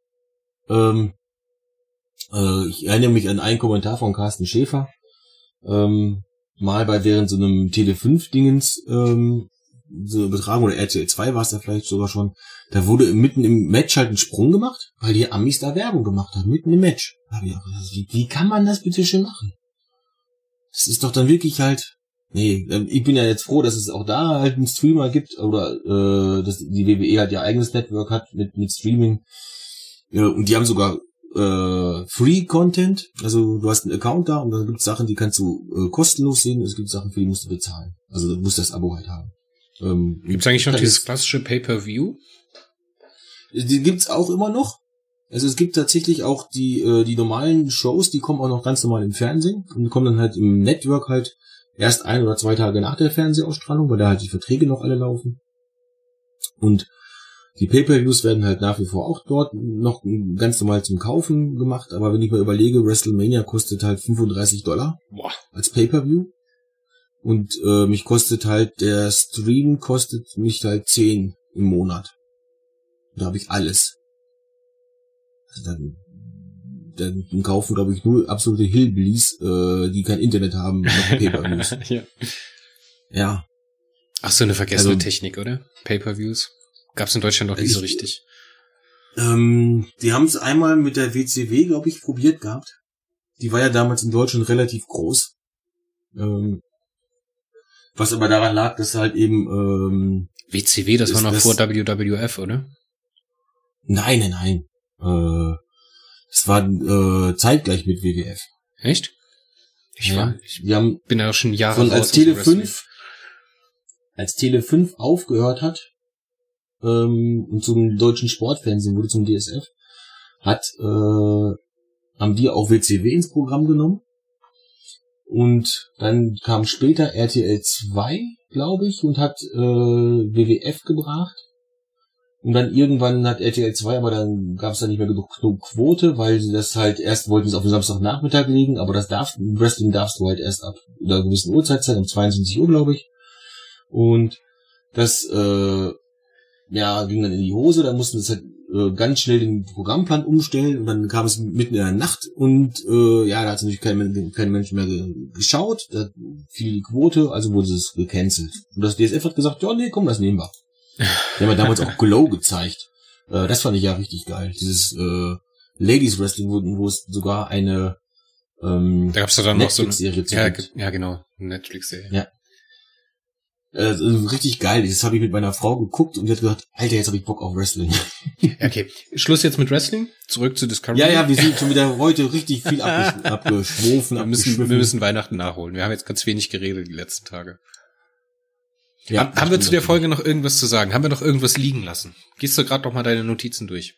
ähm, äh, ich erinnere mich an einen Kommentar von Carsten Schäfer. Ähm, mal bei während so einem Tele 5 Dingens ähm, so Betragung oder RTL 2 war es da vielleicht sogar schon. Da wurde mitten im Match halt ein Sprung gemacht, weil die Amis da Werbung gemacht haben, mitten im Match. Wie, wie kann man das bitte schön machen? Das ist doch dann wirklich halt Nee, ähm, ich bin ja jetzt froh, dass es auch da halt einen Streamer gibt oder äh, dass die WWE halt ihr eigenes Network hat mit mit Streaming. Ja, und die haben sogar äh, Free Content, also du hast einen Account da und dann gibt es Sachen, die kannst du äh, kostenlos sehen, es gibt Sachen, für die musst du bezahlen. Also du musst das Abo halt haben. Ähm, Gibt es eigentlich noch dieses klassische Pay-per-View? Die gibt's auch immer noch. Also es gibt tatsächlich auch die äh, die normalen Shows, die kommen auch noch ganz normal im Fernsehen und die kommen dann halt im Network halt erst ein oder zwei Tage nach der Fernsehausstrahlung, weil da halt die Verträge noch alle laufen. Und die Pay-per-Views werden halt nach wie vor auch dort noch ganz normal zum Kaufen gemacht, aber wenn ich mir überlege, WrestleMania kostet halt 35 Dollar Boah. als Pay-per-View und äh, mich kostet halt der Stream kostet mich halt 10 im Monat. Da habe ich alles. Also dann, dann kaufen, glaube ich, nur absolute Hillbillies, äh, die kein Internet haben, Pay-per-Views. ja. ja. Ach so, eine vergessene also, Technik, oder? Pay-per-Views. Gab's in Deutschland noch nicht so richtig. Ähm, die haben es einmal mit der WCW, glaube ich, probiert gehabt. Die war ja damals in Deutschland relativ groß. Ähm, was aber daran lag, dass halt eben ähm, WCW, das war noch das, vor WWF, oder? Nein, nein, nein. Äh, es war äh, zeitgleich mit WWF. Echt? Ich ja, war, ich wir haben bin ja schon Jahre von als Tele 5 als Tele 5 aufgehört hat ähm, und zum deutschen Sportfernsehen wurde zum DSF hat äh, haben die auch WCW ins Programm genommen und dann kam später RTL 2, glaube ich, und hat äh, WWF gebracht. Und dann irgendwann hat RTL 2, aber dann gab es da nicht mehr genug, Quote, weil sie das halt erst wollten es auf den Samstagnachmittag legen, aber das darf, Wrestling darfst du halt erst ab einer gewissen Uhrzeitzeit, um 22 Uhr, glaube ich. Und das äh, ja, ging dann in die Hose, dann mussten sie halt äh, ganz schnell den Programmplan umstellen und dann kam es mitten in der Nacht und äh, ja, da hat natürlich kein, kein Mensch mehr ge geschaut, da fiel die Quote, also wurde es gecancelt. Und das DSF hat gesagt, ja, nee, komm, das nehmen wir. Die haben ja damals auch Glow gezeigt. Äh, das fand ich ja richtig geil. Dieses äh, Ladies Wrestling, wo, wo es sogar eine ähm, da gab's da dann noch so eine ja, ja, genau, Netflix-Serie. Ja, äh, richtig geil. Das habe ich mit meiner Frau geguckt und die hat gesagt, Alter, jetzt habe ich Bock auf Wrestling. okay, Schluss jetzt mit Wrestling. Zurück zu Discovery. Ja, ja, wir sind schon wieder heute richtig viel abgesch abgeschwofen. Wir müssen, wir müssen Weihnachten nachholen. Wir haben jetzt ganz wenig geredet die letzten Tage. Ja, haben wir zu der Folge noch irgendwas zu sagen? Haben wir noch irgendwas liegen lassen? Gehst du gerade noch mal deine Notizen durch?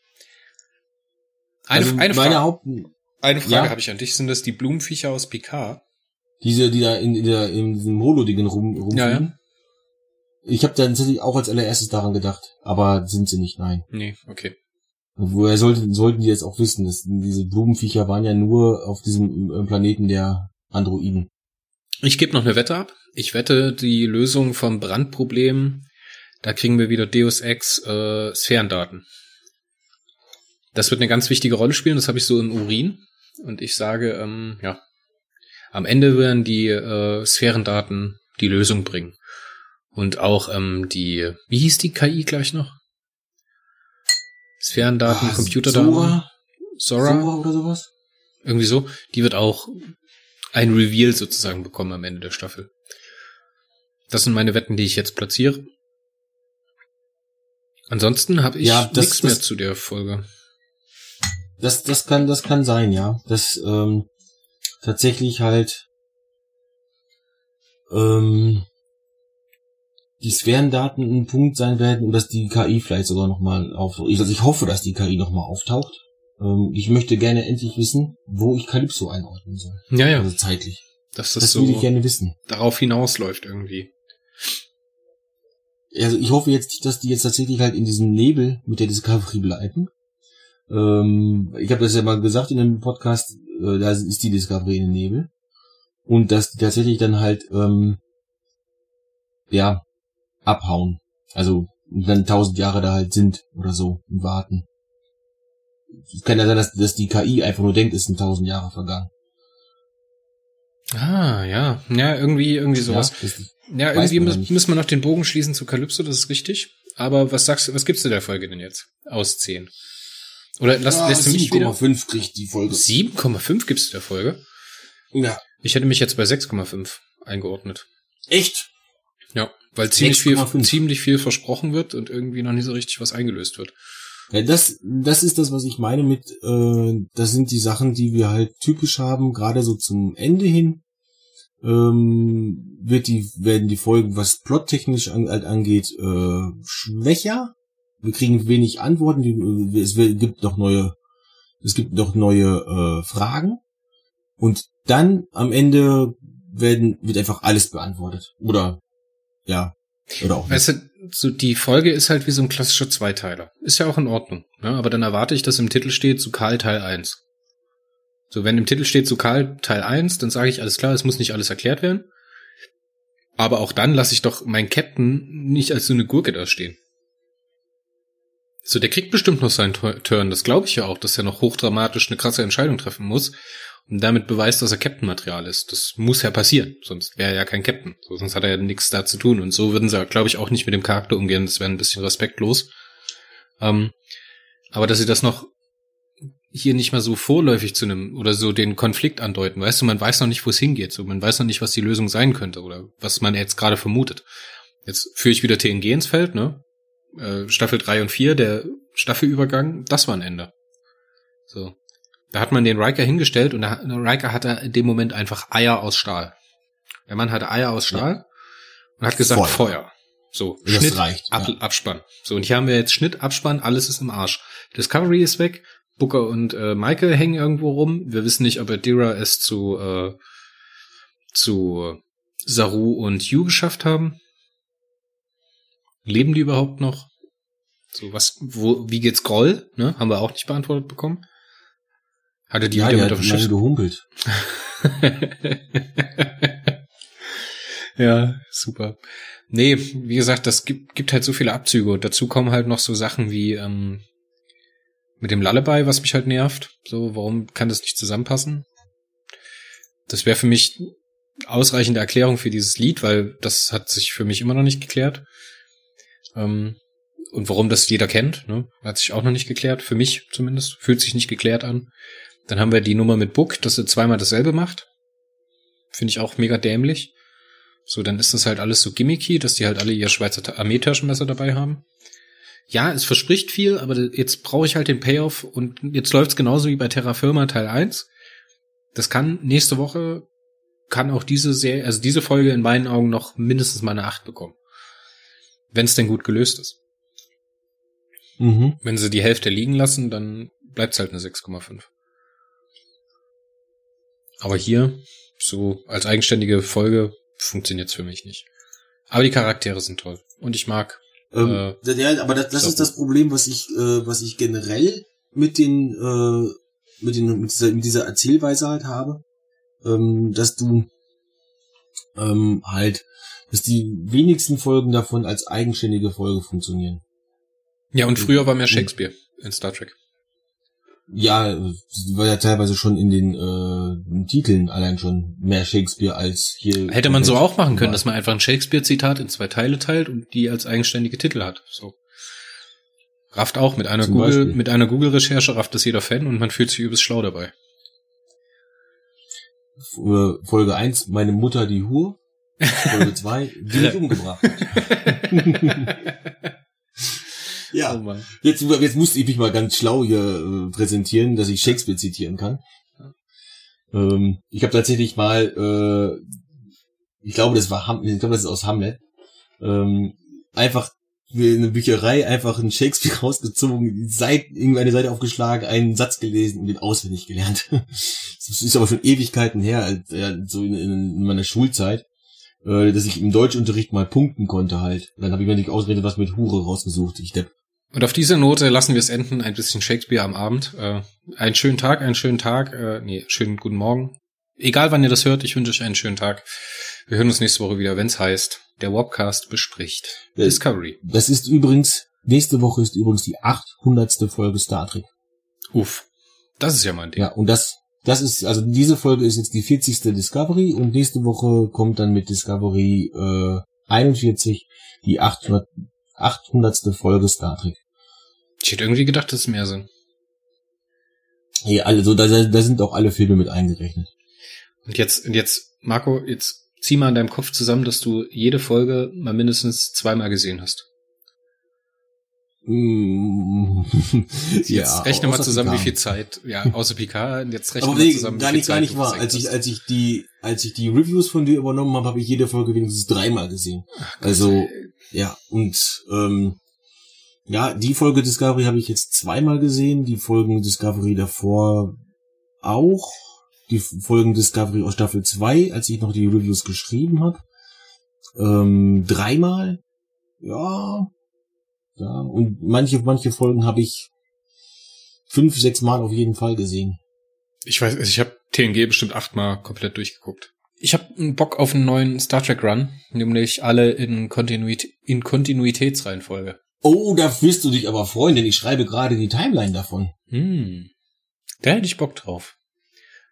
Eine, also eine Frage, Haupt eine Frage ja? habe ich an dich. Sind das die Blumenviecher aus Picard? Diese, die da in, in, der, in diesem Holo-Dingen rum, rumfliegen? Ja, ja. Ich habe tatsächlich auch als allererstes daran gedacht, aber sind sie nicht, nein. Nee, okay. Woher sollten, sollten die jetzt auch wissen, dass diese Blumenviecher waren ja nur auf diesem äh, Planeten der Androiden. Ich gebe noch eine Wette ab. Ich wette, die Lösung vom Brandproblem, da kriegen wir wieder Deus Ex äh, Sphärendaten. Das wird eine ganz wichtige Rolle spielen, das habe ich so im Urin. Und ich sage, ähm, ja, am Ende werden die äh, Sphärendaten die Lösung bringen. Und auch ähm, die, wie hieß die KI gleich noch? Sphärendaten, ah, Computerdaten. Sora? Sora? Sora oder sowas? Irgendwie so. Die wird auch ein Reveal sozusagen bekommen am Ende der Staffel. Das sind meine Wetten, die ich jetzt platziere. Ansonsten habe ich ja, nichts mehr zu der Folge. Das, das kann, das kann sein, ja. Das ähm, tatsächlich halt ähm, die Sphärendaten ein Punkt sein werden und dass die KI vielleicht sogar nochmal auftaucht. Also ich hoffe, dass die KI nochmal auftaucht. Ähm, ich möchte gerne endlich wissen, wo ich Calypso einordnen soll. Ja, ja. Also zeitlich. Das, das so würde ich gerne wissen. Darauf hinausläuft irgendwie. Also ich hoffe jetzt nicht, dass die jetzt tatsächlich halt in diesem Nebel mit der Discovery bleiben. Ähm, ich habe das ja mal gesagt in einem Podcast, äh, da ist die Discovery in den Nebel. Und dass die tatsächlich dann halt, ähm, ja, abhauen. Also dann tausend Jahre da halt sind oder so und warten. Es kann ja sein, dass, dass die KI einfach nur denkt, es sind tausend Jahre vergangen. Ah, ja. Ja, irgendwie, irgendwie sowas. Ja, ja irgendwie müssen, müssen wir noch den Bogen schließen zu Calypso, das ist richtig. Aber was sagst du, was gibst du der Folge denn jetzt? Aus 10? Oder lass, ja, lässt du mich 7,5 kriegt die Folge. 7,5 gibst du der Folge? Ja. Ich hätte mich jetzt bei 6,5 eingeordnet. Echt? Ja. Weil ziemlich viel, ziemlich viel versprochen wird und irgendwie noch nicht so richtig was eingelöst wird. Ja, das, das ist das, was ich meine mit, äh, das sind die Sachen, die wir halt typisch haben, gerade so zum Ende hin. Ähm, wird die, werden die Folgen, was plottechnisch an, halt angeht, äh, schwächer. Wir kriegen wenig Antworten, die, es gibt noch neue, es gibt noch neue äh, Fragen. Und dann am Ende werden, wird einfach alles beantwortet. Oder ja, oder auch. Weißt du, so die Folge ist halt wie so ein klassischer Zweiteiler. Ist ja auch in Ordnung. Ne? Aber dann erwarte ich, dass im Titel steht zu Karl Teil 1. So, wenn im Titel steht zu Karl Teil 1, dann sage ich alles klar, es muss nicht alles erklärt werden. Aber auch dann lasse ich doch meinen Captain nicht als so eine Gurke da stehen. So, der kriegt bestimmt noch seinen Turn, das glaube ich ja auch, dass er noch hochdramatisch eine krasse Entscheidung treffen muss und damit beweist, dass er Captain-Material ist. Das muss ja passieren, sonst wäre er ja kein Captain. So, sonst hat er ja nichts da zu tun. Und so würden sie, glaube ich, auch nicht mit dem Charakter umgehen. Das wäre ein bisschen respektlos. Ähm, aber dass sie das noch hier nicht mal so vorläufig zu einem oder so den Konflikt andeuten. Weißt du, man weiß noch nicht, wo es hingeht. So, man weiß noch nicht, was die Lösung sein könnte oder was man jetzt gerade vermutet. Jetzt führe ich wieder TNG ins Feld, ne? Äh, Staffel 3 und 4, der Staffelübergang, das war ein Ende. So. Da hat man den Riker hingestellt und der Riker hatte in dem Moment einfach Eier aus Stahl. Der Mann hatte Eier aus Stahl ja. und hat gesagt Feuer. Feuer. So, das Schnitt, reicht, Ab, ja. Abspann. So, und hier haben wir jetzt Schnitt, Abspann, alles ist im Arsch. Discovery ist weg, Booker und äh, Michael hängen irgendwo rum. Wir wissen nicht, ob Adira es zu, äh, zu Saru und Yu geschafft haben. Leben die überhaupt noch? So, was, wo, wie geht's Groll? Ne? Haben wir auch nicht beantwortet bekommen. Hatte die ja, wieder mit auf dem Schiff gehumpelt. ja, super. Nee, wie gesagt, das gibt, gibt halt so viele Abzüge. Und dazu kommen halt noch so Sachen wie ähm, mit dem Lullaby, was mich halt nervt. So, warum kann das nicht zusammenpassen? Das wäre für mich ausreichende Erklärung für dieses Lied, weil das hat sich für mich immer noch nicht geklärt. Ähm, und warum das jeder kennt, ne, hat sich auch noch nicht geklärt. Für mich zumindest. Fühlt sich nicht geklärt an. Dann haben wir die Nummer mit Book, dass er zweimal dasselbe macht. Finde ich auch mega dämlich. So, dann ist das halt alles so gimmicky, dass die halt alle ihr Schweizer Armeetaschenmesser dabei haben. Ja, es verspricht viel, aber jetzt brauche ich halt den Payoff und jetzt läuft's genauso wie bei Terra Firma Teil 1. Das kann nächste Woche, kann auch diese Serie, also diese Folge in meinen Augen noch mindestens mal eine 8 bekommen. Wenn es denn gut gelöst ist. Mhm. Wenn sie die Hälfte liegen lassen, dann bleibt's halt eine 6,5. Aber hier, so als eigenständige Folge, funktioniert's für mich nicht. Aber die Charaktere sind toll. Und ich mag. Ähm, äh, ja, aber das, das ist das Problem, was ich, äh, was ich generell mit den, äh, mit den, mit dieser, mit dieser Erzählweise halt habe. Ähm, dass du ähm, halt, dass die wenigsten Folgen davon als eigenständige Folge funktionieren. Ja, und früher war mehr Shakespeare in Star Trek ja, war ja teilweise schon in den äh, Titeln allein schon mehr Shakespeare als hier. Hätte man so auch machen können, dass man einfach ein Shakespeare-Zitat in zwei Teile teilt und die als eigenständige Titel hat. So. Rafft auch mit einer Zum Google, Beispiel. mit einer Google-Recherche rafft das jeder Fan und man fühlt sich übelst schlau dabei. Äh, Folge 1, meine Mutter die Hure. Folge 2, die mich umgebracht Ja. Oh jetzt, jetzt musste ich mich mal ganz schlau hier äh, präsentieren, dass ich Shakespeare zitieren kann. Ähm, ich habe tatsächlich mal, äh, ich glaube, das war Ham ich glaube, das ist aus Hamlet, ähm, einfach in eine Bücherei einfach einen Shakespeare rausgezogen, Seite, irgendeine Seite aufgeschlagen, einen Satz gelesen und den auswendig gelernt. das ist aber schon Ewigkeiten her, so in, in meiner Schulzeit, äh, dass ich im Deutschunterricht mal punkten konnte halt. Dann habe ich mir nicht ausgeredet, was mit Hure rausgesucht, ich depp. Und auf dieser Note lassen wir es enden. Ein bisschen Shakespeare am Abend. Äh, einen schönen Tag, einen schönen Tag. Äh, nee, schönen guten Morgen. Egal wann ihr das hört, ich wünsche euch einen schönen Tag. Wir hören uns nächste Woche wieder, wenn es heißt, der Wobcast bespricht äh, Discovery. Das ist übrigens, nächste Woche ist übrigens die 800. Folge Star Trek. Uff, das ist ja mein Ding. Ja, und das, das ist, also diese Folge ist jetzt die 40. Discovery und nächste Woche kommt dann mit Discovery äh, 41 die 800, 800. Folge Star Trek. Ich hätte irgendwie gedacht, dass es mehr sind. Ja, also da, da sind auch alle Filme mit eingerechnet. Und jetzt, und jetzt, Marco, jetzt zieh mal in deinem Kopf zusammen, dass du jede Folge mal mindestens zweimal gesehen hast. Mm, Jetzt ja, rechne mal zusammen, wie Picard. viel Zeit, ja, außer Picard, jetzt rechne Aber mal zusammen, gar wie viel nicht, gar Zeit nicht du wahr. Als ich, als ich die, als ich die Reviews von dir übernommen habe, habe ich jede Folge wenigstens dreimal gesehen. Also, ja, und ähm, ja, die Folge Discovery habe ich jetzt zweimal gesehen, die Folgen Discovery davor auch, die Folgen Discovery aus Staffel 2, als ich noch die Reviews geschrieben habe, ähm, dreimal, ja, ja, und manche, manche Folgen habe ich fünf, sechs Mal auf jeden Fall gesehen. Ich weiß, also ich habe TNG bestimmt achtmal komplett durchgeguckt. Ich habe Bock auf einen neuen Star Trek Run, nämlich alle in, Kontinuit in Kontinuitätsreihenfolge. Oh, da wirst du dich aber freuen, denn ich schreibe gerade die Timeline davon. Hm. Da hätte ich Bock drauf.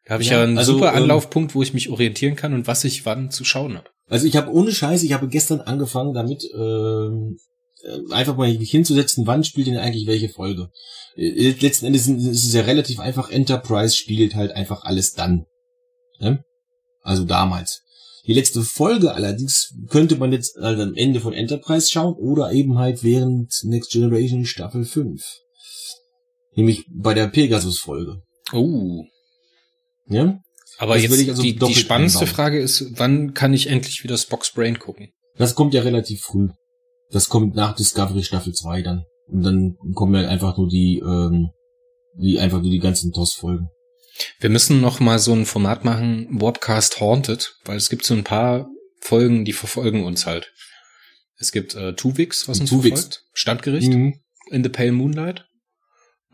Da habe ich Ja, ja, einen also, super ähm, Anlaufpunkt, wo ich mich orientieren kann und was ich wann zu schauen habe. Also ich habe ohne Scheiß, ich habe gestern angefangen damit, ähm, äh, einfach mal mich hinzusetzen, wann spielt denn eigentlich welche Folge. Äh, Letzten Endes ist es ja relativ einfach, Enterprise spielt halt einfach alles dann. Ne? Also damals. Die letzte Folge allerdings könnte man jetzt also am Ende von Enterprise schauen oder eben halt während Next Generation Staffel 5. Nämlich bei der Pegasus-Folge. Oh. Ja? Aber Das jetzt also die, die spannendste einbauen. Frage ist, wann kann ich endlich wieder Spock's Brain gucken? Das kommt ja relativ früh. Das kommt nach Discovery Staffel 2 dann. Und dann kommen ja einfach nur die, ähm, die einfach nur die ganzen TOS-Folgen. Wir müssen noch mal so ein Format machen, Warpcast Haunted, weil es gibt so ein paar Folgen, die verfolgen uns halt. Es gibt äh, Tuvix, was uns Tuvix. verfolgt, Standgericht, Mhm. In the Pale Moonlight,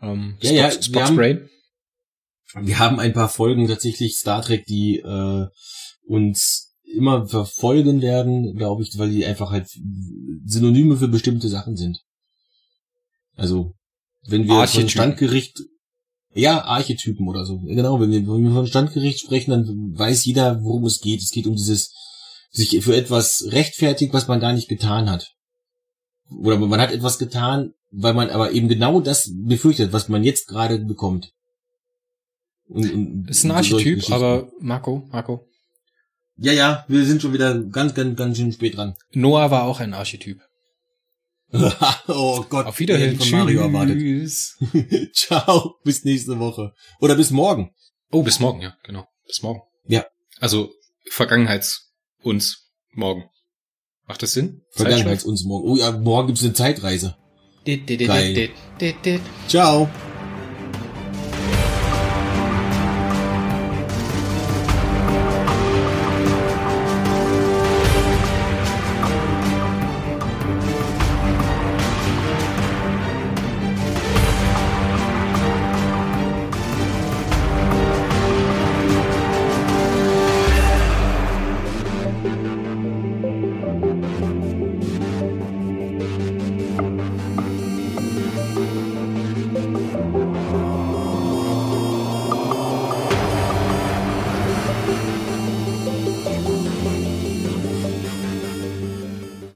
ähm, Ja, ja, Spock's, wir haben- Brain. Wir haben ein paar Folgen tatsächlich Star Trek, die äh, uns immer verfolgen werden, glaube ich, weil die einfach halt Synonyme für bestimmte Sachen sind. Also, wenn wir von Archetypen. Standgericht, ja, Archetypen oder so. Genau, wenn wir, wenn wir von Standgericht sprechen, dann weiß jeder, worum es geht. Es geht um dieses, sich für etwas rechtfertigt, was man gar nicht getan hat. Oder man hat etwas getan, weil man aber eben genau das befürchtet, was man jetzt gerade bekommt. Und, und Ist ein Archetyp, aber Marco, Marco. Ja, ja, wir sind schon wieder ganz, ganz, ganz schön spät dran. Noah war auch ein Archetyp. oh Gott. Auf Wiederhören. von Mario erwartet. Tschüss. Ciao, bis nächste Woche. Oder bis morgen. Oh, bis morgen, ja, genau. Bis morgen. Ja. Also Vergangenheits uns morgen. Macht das Sinn? Vergangenheits uns morgen. Oh ja, morgen gibt's eine Zeitreise. Zeitschleife? Geil. Ciao.